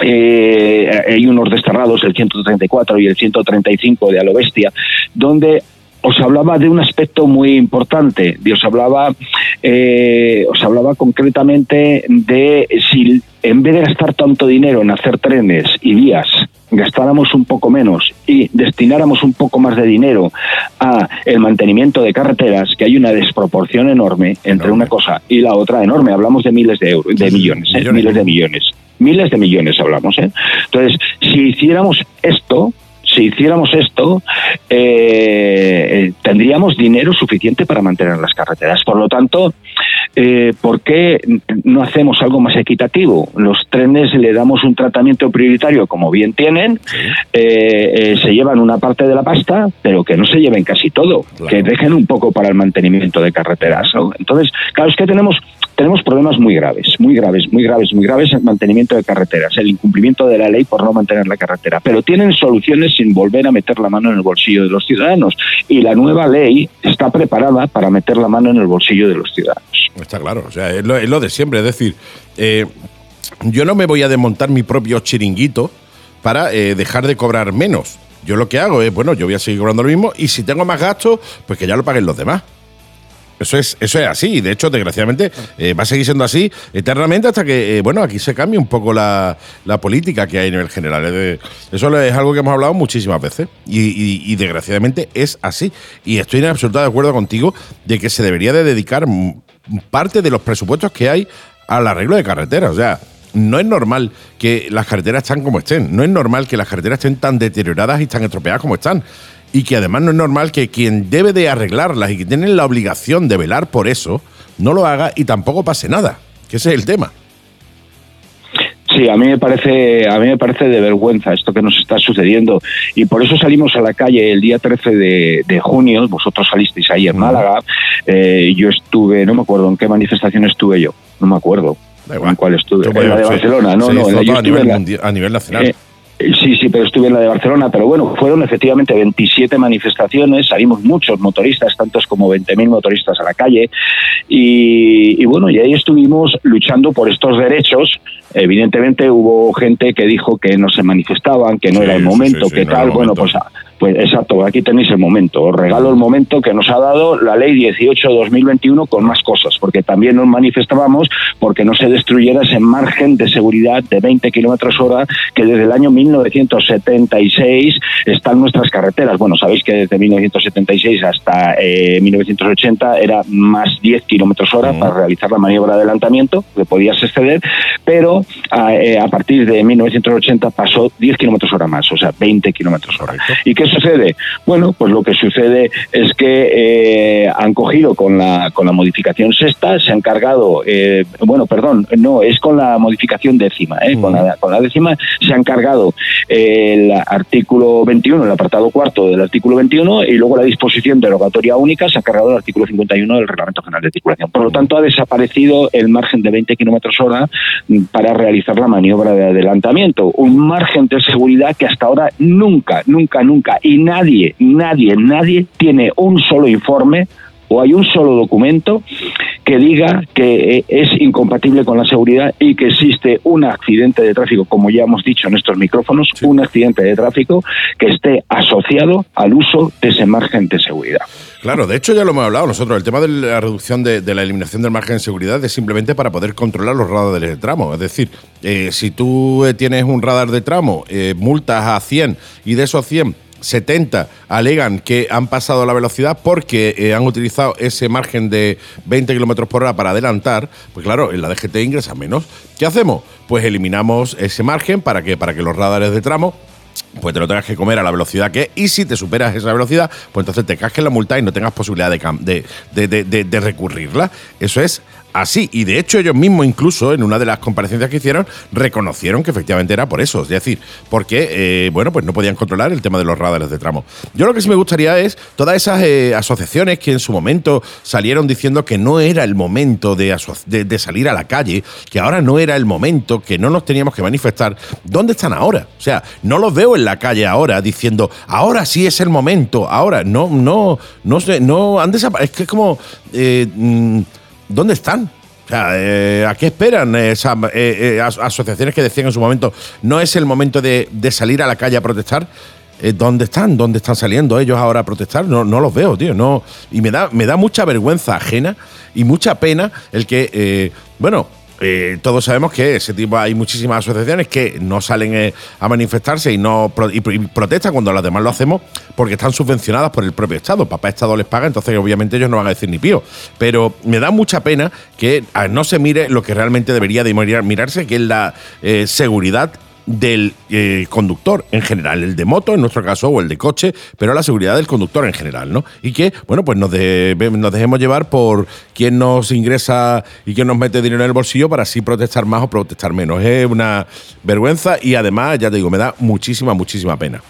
eh, hay unos desterrados, el 134 y el 135 de Alobestia, donde os hablaba de un aspecto muy importante, de os hablaba, eh, os hablaba concretamente de si en vez de gastar tanto dinero en hacer trenes y vías, gastáramos un poco menos y destináramos un poco más de dinero a el mantenimiento de carreteras, que hay una desproporción enorme entre una cosa y la otra enorme. Hablamos de miles de euros, de millones, ¿eh? miles de millones, miles de millones hablamos. ¿eh? Entonces, si hiciéramos esto, si hiciéramos esto, eh, eh, tendríamos dinero suficiente para mantener las carreteras. Por lo tanto, eh, ¿por qué no hacemos algo más equitativo? Los trenes le damos un tratamiento prioritario como bien tienen, eh, se llevan una parte de la pasta, pero que no se lleven casi todo, que dejen un poco para el mantenimiento de carreteras. ¿no? Entonces, claro, es que tenemos tenemos problemas muy graves, muy graves, muy graves, muy graves en mantenimiento de carreteras, el incumplimiento de la ley por no mantener la carretera, pero tienen soluciones sin volver a meter la mano en el bolsillo de los ciudadanos y la nueva ley está preparada para meter la mano en el bolsillo de los ciudadanos. Está claro, o sea, es lo, es lo de siempre. Es decir, eh, yo no me voy a desmontar mi propio chiringuito para eh, dejar de cobrar menos. Yo lo que hago es, bueno, yo voy a seguir cobrando lo mismo y si tengo más gastos, pues que ya lo paguen los demás. Eso es, eso es así. De hecho, desgraciadamente, eh, va a seguir siendo así eternamente hasta que, eh, bueno, aquí se cambie un poco la, la política que hay a nivel general. Eso es algo que hemos hablado muchísimas veces. Y, desgraciadamente es así. Y estoy en absoluta de acuerdo contigo de que se debería de dedicar parte de los presupuestos que hay al arreglo de carreteras. O sea, no es normal que las carreteras están como estén. No es normal que las carreteras estén tan deterioradas y tan estropeadas como están. Y que además no es normal que quien debe de arreglarlas y que tiene la obligación de velar por eso, no lo haga y tampoco pase nada. Que ese es el tema. Sí, a mí me parece, a mí me parece de vergüenza esto que nos está sucediendo y por eso salimos a la calle el día 13 de, de junio. Vosotros salisteis ahí en Málaga. Eh, yo estuve, no me acuerdo en qué manifestación estuve yo, no me acuerdo en cuál estuve. Estuve- En la de Barcelona, no, no, hizo en la- yo todo a estuve nivel la- a nivel nacional. Eh, Sí, sí, pero estuve en la de Barcelona, pero bueno, fueron efectivamente 27 manifestaciones, salimos muchos motoristas, tantos como 20.000 motoristas a la calle, y, y bueno, y ahí estuvimos luchando por estos derechos. Evidentemente hubo gente que dijo que no se manifestaban, que no Sí, era el momento, sí, sí, que tal, bueno, momento. pues, pues exacto, aquí tenéis el momento, os regalo el momento que nos ha dado la ley 18-2021 con más cosas, porque también nos manifestábamos porque no se destruyera ese margen de seguridad de 20 kilómetros hora que desde el año 1976 están nuestras carreteras. Bueno, sabéis que desde 1976 hasta eh, 1980 era más 10 kilómetros hora para realizar la maniobra de adelantamiento, que podías exceder, pero a, eh, a partir de 1980 pasó 10 kilómetros hora más, o sea, 20 kilómetros hora. ¿Y qué sucede? Bueno, pues lo que sucede es que eh, han cogido con la, con la modificación sexta, se han cargado, eh, bueno, perdón, no, es con la modificación décima, con, la, con la décima se han cargado el artículo 21, el apartado cuarto del artículo 21, y luego la disposición derogatoria única se ha cargado el artículo 51 del Reglamento General de Circulación. Por lo tanto, ha desaparecido el margen de 20 kilómetros hora mm, para realizar la maniobra de adelantamiento. Un margen de seguridad que hasta ahora nunca, nunca, nunca, y nadie, nadie, nadie tiene un solo informe o hay un solo documento que diga que eh, es incompatible con la seguridad y que existe un accidente de tráfico, como ya hemos dicho en estos micrófonos, un accidente de tráfico que esté asociado al uso de ese margen de seguridad. Claro, de hecho ya lo hemos hablado nosotros. El tema de la reducción de, la eliminación del margen de seguridad es simplemente para poder controlar los radares de tramo. Es decir, eh, si tú eh, tienes un radar de tramo, eh, multas a 100 y de esos 100 70 alegan que han pasado la velocidad porque han utilizado ese margen de 20 kilómetros por hora para adelantar, pues claro, en la DGT ingresa menos. ¿Qué hacemos? Pues eliminamos ese margen para que, para que los radares de tramo pues te lo tengas que comer a la velocidad que es. Y si te superas esa velocidad, pues entonces te casques la multa y no tengas posibilidad de, de- de- de recurrirla. Eso es así. Y de hecho, ellos mismos, incluso en una de las comparecencias que hicieron, reconocieron que efectivamente era por eso. Es decir, porque, eh, bueno, pues no podían controlar el tema de los radares de tramo. Yo lo que sí me gustaría es todas esas eh, asociaciones que en su momento salieron diciendo que no era el momento de, salir a la calle, que ahora no era el momento, que no nos teníamos que manifestar. ¿Dónde están ahora? O sea, no los veo en la calle ahora diciendo, ahora sí es el momento, ahora. No, no, no sé, no han desaparecido. Es que es como. eh, mm, ¿Dónde están? O sea, eh, ¿a qué esperan esas eh, eh, as- asociaciones que decían en su momento no es el momento de, de salir a la calle a protestar? Eh, ¿Dónde están? ¿Dónde están saliendo ellos ahora a protestar? No, no los veo, tío. No, y me da, me da mucha vergüenza ajena y mucha pena el que, eh, bueno, eh, todos sabemos que ese tipo hay muchísimas asociaciones que no salen eh, a manifestarse y no protestan cuando las demás lo hacemos porque están subvencionadas por el propio Estado. Papá Estado les paga, entonces obviamente ellos no van a decir ni pío. Pero me da mucha pena que no se mire lo que realmente debería de mirar- mirarse, que es la eh, seguridad del eh, conductor en general, el de moto en nuestro caso o el de coche, pero la seguridad del conductor en general, ¿no? Y que, bueno, pues nos, de- dejemos llevar por quién nos ingresa y quién nos mete dinero en el bolsillo para así protestar más o protestar menos. Es una vergüenza y además, ya te digo, me da muchísima, muchísima pena.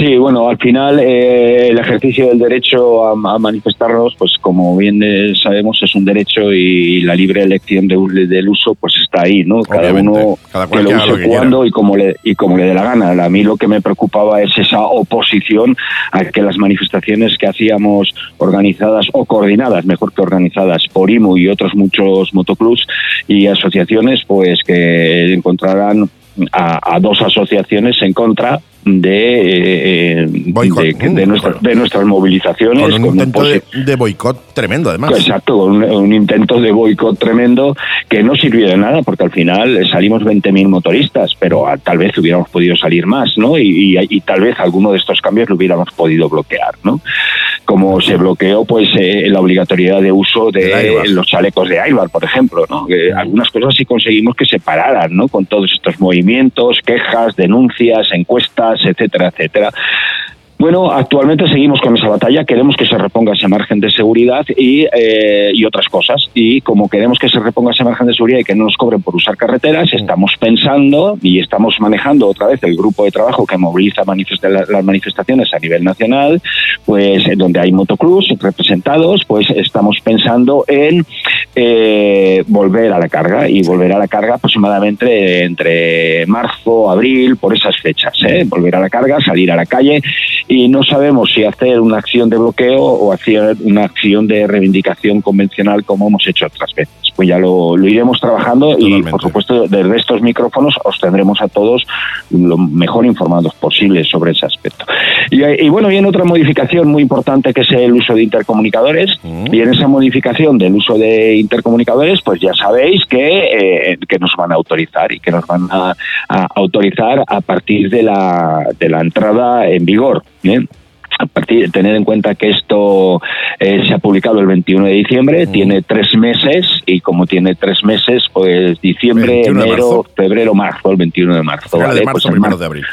Sí, bueno, al final eh, el ejercicio del derecho a, a manifestarnos, pues como bien eh, sabemos, es un derecho y la libre elección de- del uso, pues está ahí, ¿no? Cada Obviamente, uno cada que lo use cuando y como le y como le dé la gana. A mí lo que me preocupaba es esa oposición a que las manifestaciones que hacíamos organizadas o coordinadas, mejor que organizadas por IMU y otros muchos motoclubs y asociaciones, pues que encontraran a, a dos asociaciones en contra de, eh, de, de nuestra- de nuestras movilizaciones Con un con intento de, boicot tremendo, además. Exacto, un, un intento de boicot tremendo que no sirvió de nada porque al final eh, salimos 20.000 motoristas, pero tal vez hubiéramos podido salir más, ¿no? Y, y- y tal vez alguno de estos cambios lo hubiéramos podido bloquear, ¿no? Como se bloqueó, pues, eh, la obligatoriedad de uso de los chalecos de airbag, por ejemplo, ¿no? Algunas cosas sí conseguimos que se pararan, ¿no? Con todos estos movimientos, quejas, denuncias, encuestas, etcétera, etcétera. Bueno, actualmente seguimos con esa batalla, queremos que se reponga ese margen de seguridad y, eh, y otras cosas. Y como queremos que se reponga ese margen de seguridad y que no nos cobren por usar carreteras, estamos pensando y estamos manejando otra vez el grupo de trabajo que moviliza manifesta- la- las manifestaciones a nivel nacional, pues donde hay motoclubs representados, pues estamos pensando en eh, volver a la carga y volver a la carga aproximadamente entre marzo, abril, por esas fechas. ¿eh? Volver a la carga, salir a la calle y no sabemos si hacer una acción de bloqueo o hacer una acción de reivindicación convencional como hemos hecho otras veces. Pues ya lo, lo iremos trabajando y por supuesto desde estos micrófonos os tendremos a todos lo mejor informados posible sobre ese aspecto. Y, y bueno, viene otra modificación muy importante que es el uso de intercomunicadores y en esa modificación del uso de intercomunicadores pues ya sabéis que, eh, que nos van a autorizar y que nos van a, a autorizar a partir de la, de la entrada en vigor. ¿Bien? A partir, tener en cuenta que esto eh, se ha publicado el 21 de diciembre, tiene tres meses y como tiene tres meses, pues diciembre, 21 de enero, febrero, marzo, el 21 de marzo. Final ¿vale? de marzo, Pues primero de abril.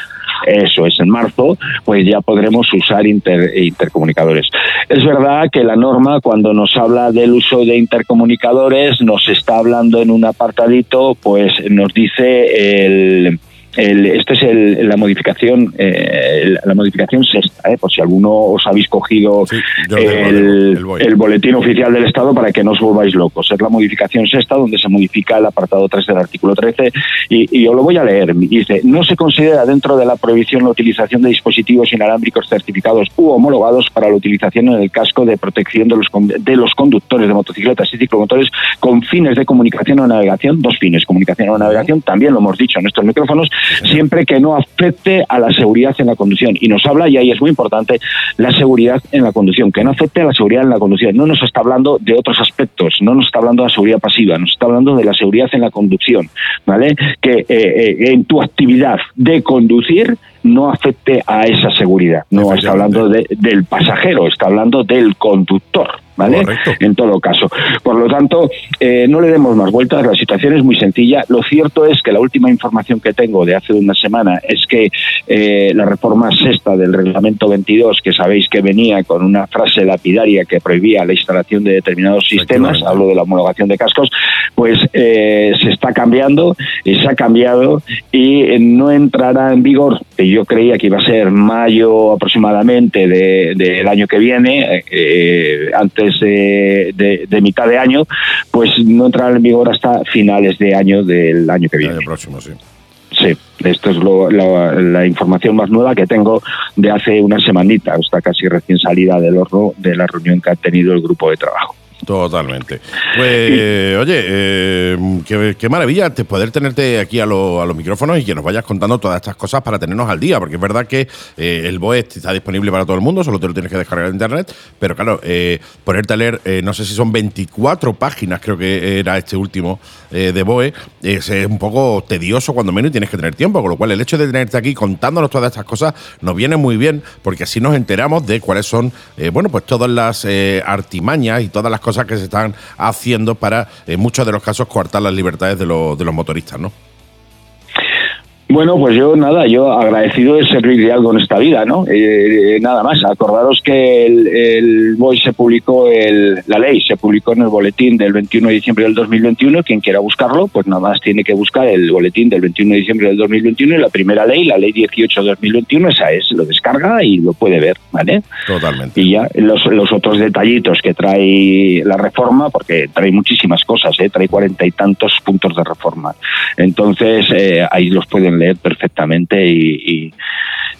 eso es, en marzo, pues ya podremos usar inter- intercomunicadores. Es verdad que la norma, cuando nos habla del uso de intercomunicadores, nos está hablando en un apartadito, pues nos dice el. El- esto es el- la modificación eh, la modificación sexta, eh, por si alguno os habéis cogido yo el, boletín oficial del Estado para que no os volváis locos. Es la modificación sexta donde se modifica el apartado 3 del artículo 13 y, y os lo voy a leer. Dice, no se considera dentro de la prohibición la utilización de dispositivos inalámbricos certificados u homologados para la utilización en el casco de protección de los, de los conductores de motocicletas y ciclomotores con fines de comunicación o navegación, dos fines, comunicación o navegación, también lo hemos dicho en estos micrófonos, siempre que no afecte a la seguridad en la conducción. Y nos habla, y ahí es muy importante, la seguridad en la conducción, que no afecte a la seguridad en la conducción. No nos está hablando de otros aspectos, no nos está hablando de la seguridad pasiva, nos está hablando de la seguridad en la conducción, ¿vale? Que eh, eh, en tu actividad de conducir no afecte a esa seguridad. No está hablando de- del pasajero, está hablando del conductor. ¿Vale? En todo caso. Por lo tanto, eh, no le demos más vueltas, la situación es muy sencilla. Lo cierto es que la última información que tengo de hace una semana es que eh, la reforma sexta del reglamento 22, que sabéis que venía con una frase lapidaria que prohibía la instalación de determinados sistemas, hablo de la homologación de cascos, pues eh, se está cambiando, y se ha cambiado y eh, no entrará en vigor, que yo creía que iba a ser mayo aproximadamente de- del año que viene, eh, antes de, de- de mitad de año, pues no entrará en vigor hasta finales de año del año que viene. El próximo, sí. Sí, esto es lo- la, la información más nueva que tengo de hace una semanita, está casi recién salida del horno de la reunión que ha tenido el grupo de trabajo. Totalmente. Pues, oye, eh, qué, qué maravilla poder tenerte aquí a, lo- a los micrófonos y que nos vayas contando todas estas cosas para tenernos al día, porque es verdad que eh, el BOE está disponible para todo el mundo, solo te lo tienes que descargar de internet, pero claro, eh, ponerte a leer, eh, no sé si son 24 páginas, creo que era este último eh, de BOE, es, eh, un poco tedioso cuando menos y tienes que tener tiempo, con lo cual el hecho de tenerte aquí contándonos todas estas cosas nos viene muy bien, porque así nos enteramos de cuáles son, bueno, pues todas las artimañas y todas las cosas que se están haciendo para, en muchos de los casos, coartar las libertades de, los- de los motoristas, ¿no? Bueno, pues yo nada, yo agradecido de servir de algo en esta vida, ¿no? Eh, eh, nada más, acordaros que el, el BOI se publicó, el, la ley se publicó en el boletín del 21 de diciembre del 2021, quien quiera buscarlo, pues nada más tiene que buscar el boletín del 21 de diciembre del 2021 y la primera ley, la ley 18 de 2021, esa es, lo descarga y lo puede ver, ¿vale? Totalmente. Y ya los, los otros detallitos que trae la reforma, porque trae muchísimas cosas, ¿eh? trae cuarenta y tantos puntos de reforma. Entonces, eh, ahí los pueden leer perfectamente y,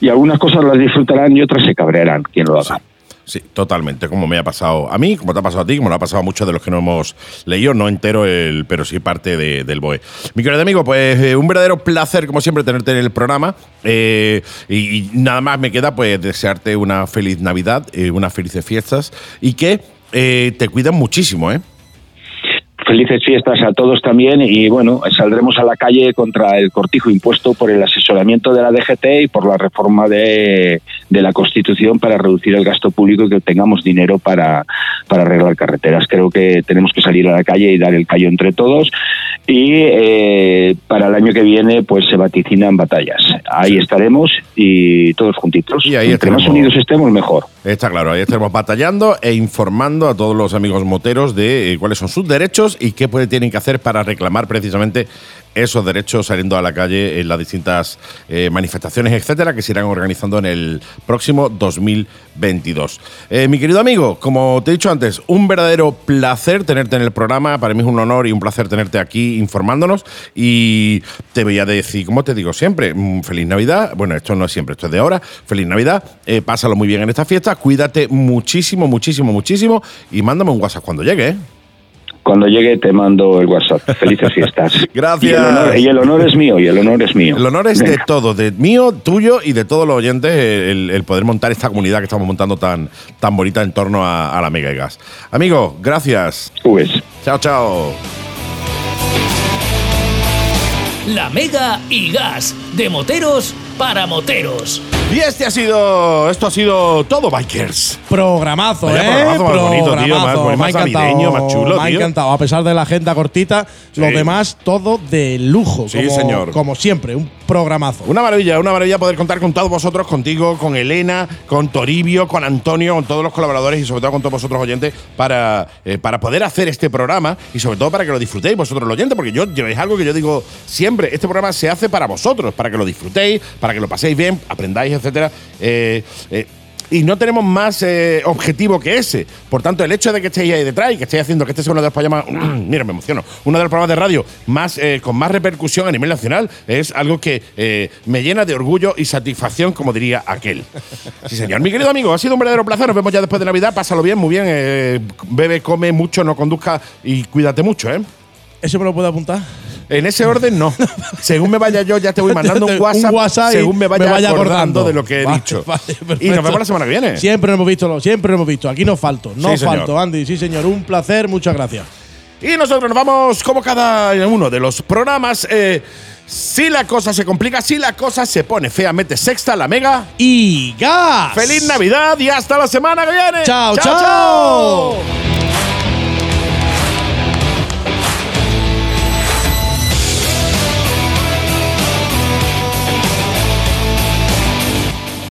y, algunas cosas las disfrutarán y otras se cabrearán, quien lo haga. Sí, totalmente, como me ha pasado a mí, como te ha pasado a ti, como le ha pasado a muchos de los que no hemos leído, no entero, el, pero sí parte de- del BOE. Mi querido amigo, pues eh, un verdadero placer, como siempre, tenerte en el programa. eh, y, nada más me queda, pues, desearte una feliz Navidad, eh, unas felices fiestas y que te cuidan muchísimo, ¿eh? Felices fiestas a todos también y bueno, saldremos a la calle contra el cortijo impuesto por el asesoramiento de la DGT y por la reforma de, de la Constitución para reducir el gasto público y que tengamos dinero para, para arreglar carreteras. Creo que tenemos que salir a la calle y dar el callo entre todos y eh, para el año que viene pues se vaticinan batallas. Ahí estaremos y todos juntitos. Y ahí Entre más unidos estemos, mejor. Está claro, ahí estaremos batallando e informando a todos los amigos moteros de eh, cuáles son sus derechos y qué puede, tienen que hacer para reclamar precisamente esos derechos saliendo a la calle en las distintas eh, manifestaciones, etcétera, que se irán organizando en el próximo 2022. Eh, mi querido amigo, como te he dicho antes, un verdadero placer tenerte en el programa. Para mí es un honor y un placer tenerte aquí informándonos. Y te voy a decir, como te digo siempre, mm, feliz Navidad. Bueno, esto no es siempre, esto es de ahora. Feliz Navidad. Eh, pásalo muy bien en esta fiesta. Cuídate muchísimo, muchísimo, muchísimo. Y mándame un WhatsApp cuando llegue. Cuando llegue te mando el WhatsApp. Felices fiestas. Gracias. Y el, honor, y el honor es mío, y el honor es mío. El honor es de todos, de mío, tuyo y de todos los oyentes, el, el poder montar esta comunidad que estamos montando tan, tan bonita en torno a, a la Mega y Gas. Amigo, gracias. Ubes. Chao, chao. La Mega y Gas, de moteros para moteros. Y este ha sido. Esto ha sido todo, Bikers. Programazo, Vaya ¿eh? programazo más bonito, tío, más- más encantado. navideño, más chulo, me ha tío. encantado. A pesar de la agenda cortita, lo demás todo de lujo. Sí, como, señor. Como siempre, un programazo. Una maravilla, una maravilla poder contar con todos vosotros, contigo, con Elena, con Toribio, con Antonio, con todos los colaboradores y sobre todo con todos vosotros oyentes para, eh, para poder hacer este programa y sobre todo para que lo disfrutéis vosotros los oyentes, porque yo es algo que yo digo siempre, este programa se hace para vosotros, para que lo disfrutéis, para que lo paséis bien, aprendáis, etcétera. Eh, eh, y no tenemos más eh, objetivo que ese. Por tanto, el hecho de que estéis ahí detrás y que estéis haciendo que este sea uno de los programas, mira, me emociono, uno de los programas de radio más con más repercusión a nivel nacional, es algo que me llena de orgullo y satisfacción, como diría aquel. Sí, señor. Mi querido amigo, ha sido un verdadero placer. Nos vemos ya después de Navidad. Pásalo bien, muy bien. bebe, come mucho, no conduzca y cuídate mucho, ¿eh? ¿Eso me lo puedo apuntar? En ese orden no. según me vaya yo, ya te voy mandando un WhatsApp. WhatsApp y según me vaya, vaya acordando, acordando. de lo que he Vale, dicho. vale, y nos vemos la semana que viene. Siempre lo hemos visto, siempre hemos visto. Aquí no falto, no Sí, señor. falto, Andy. Sí, señor. Un placer, muchas gracias. Y nosotros nos vamos como cada uno de los programas. eh, si la cosa se complica, si la cosa se pone fea, mete sexta, la mega. Y gas. ¡Feliz Navidad y hasta la semana que viene! chao. chao.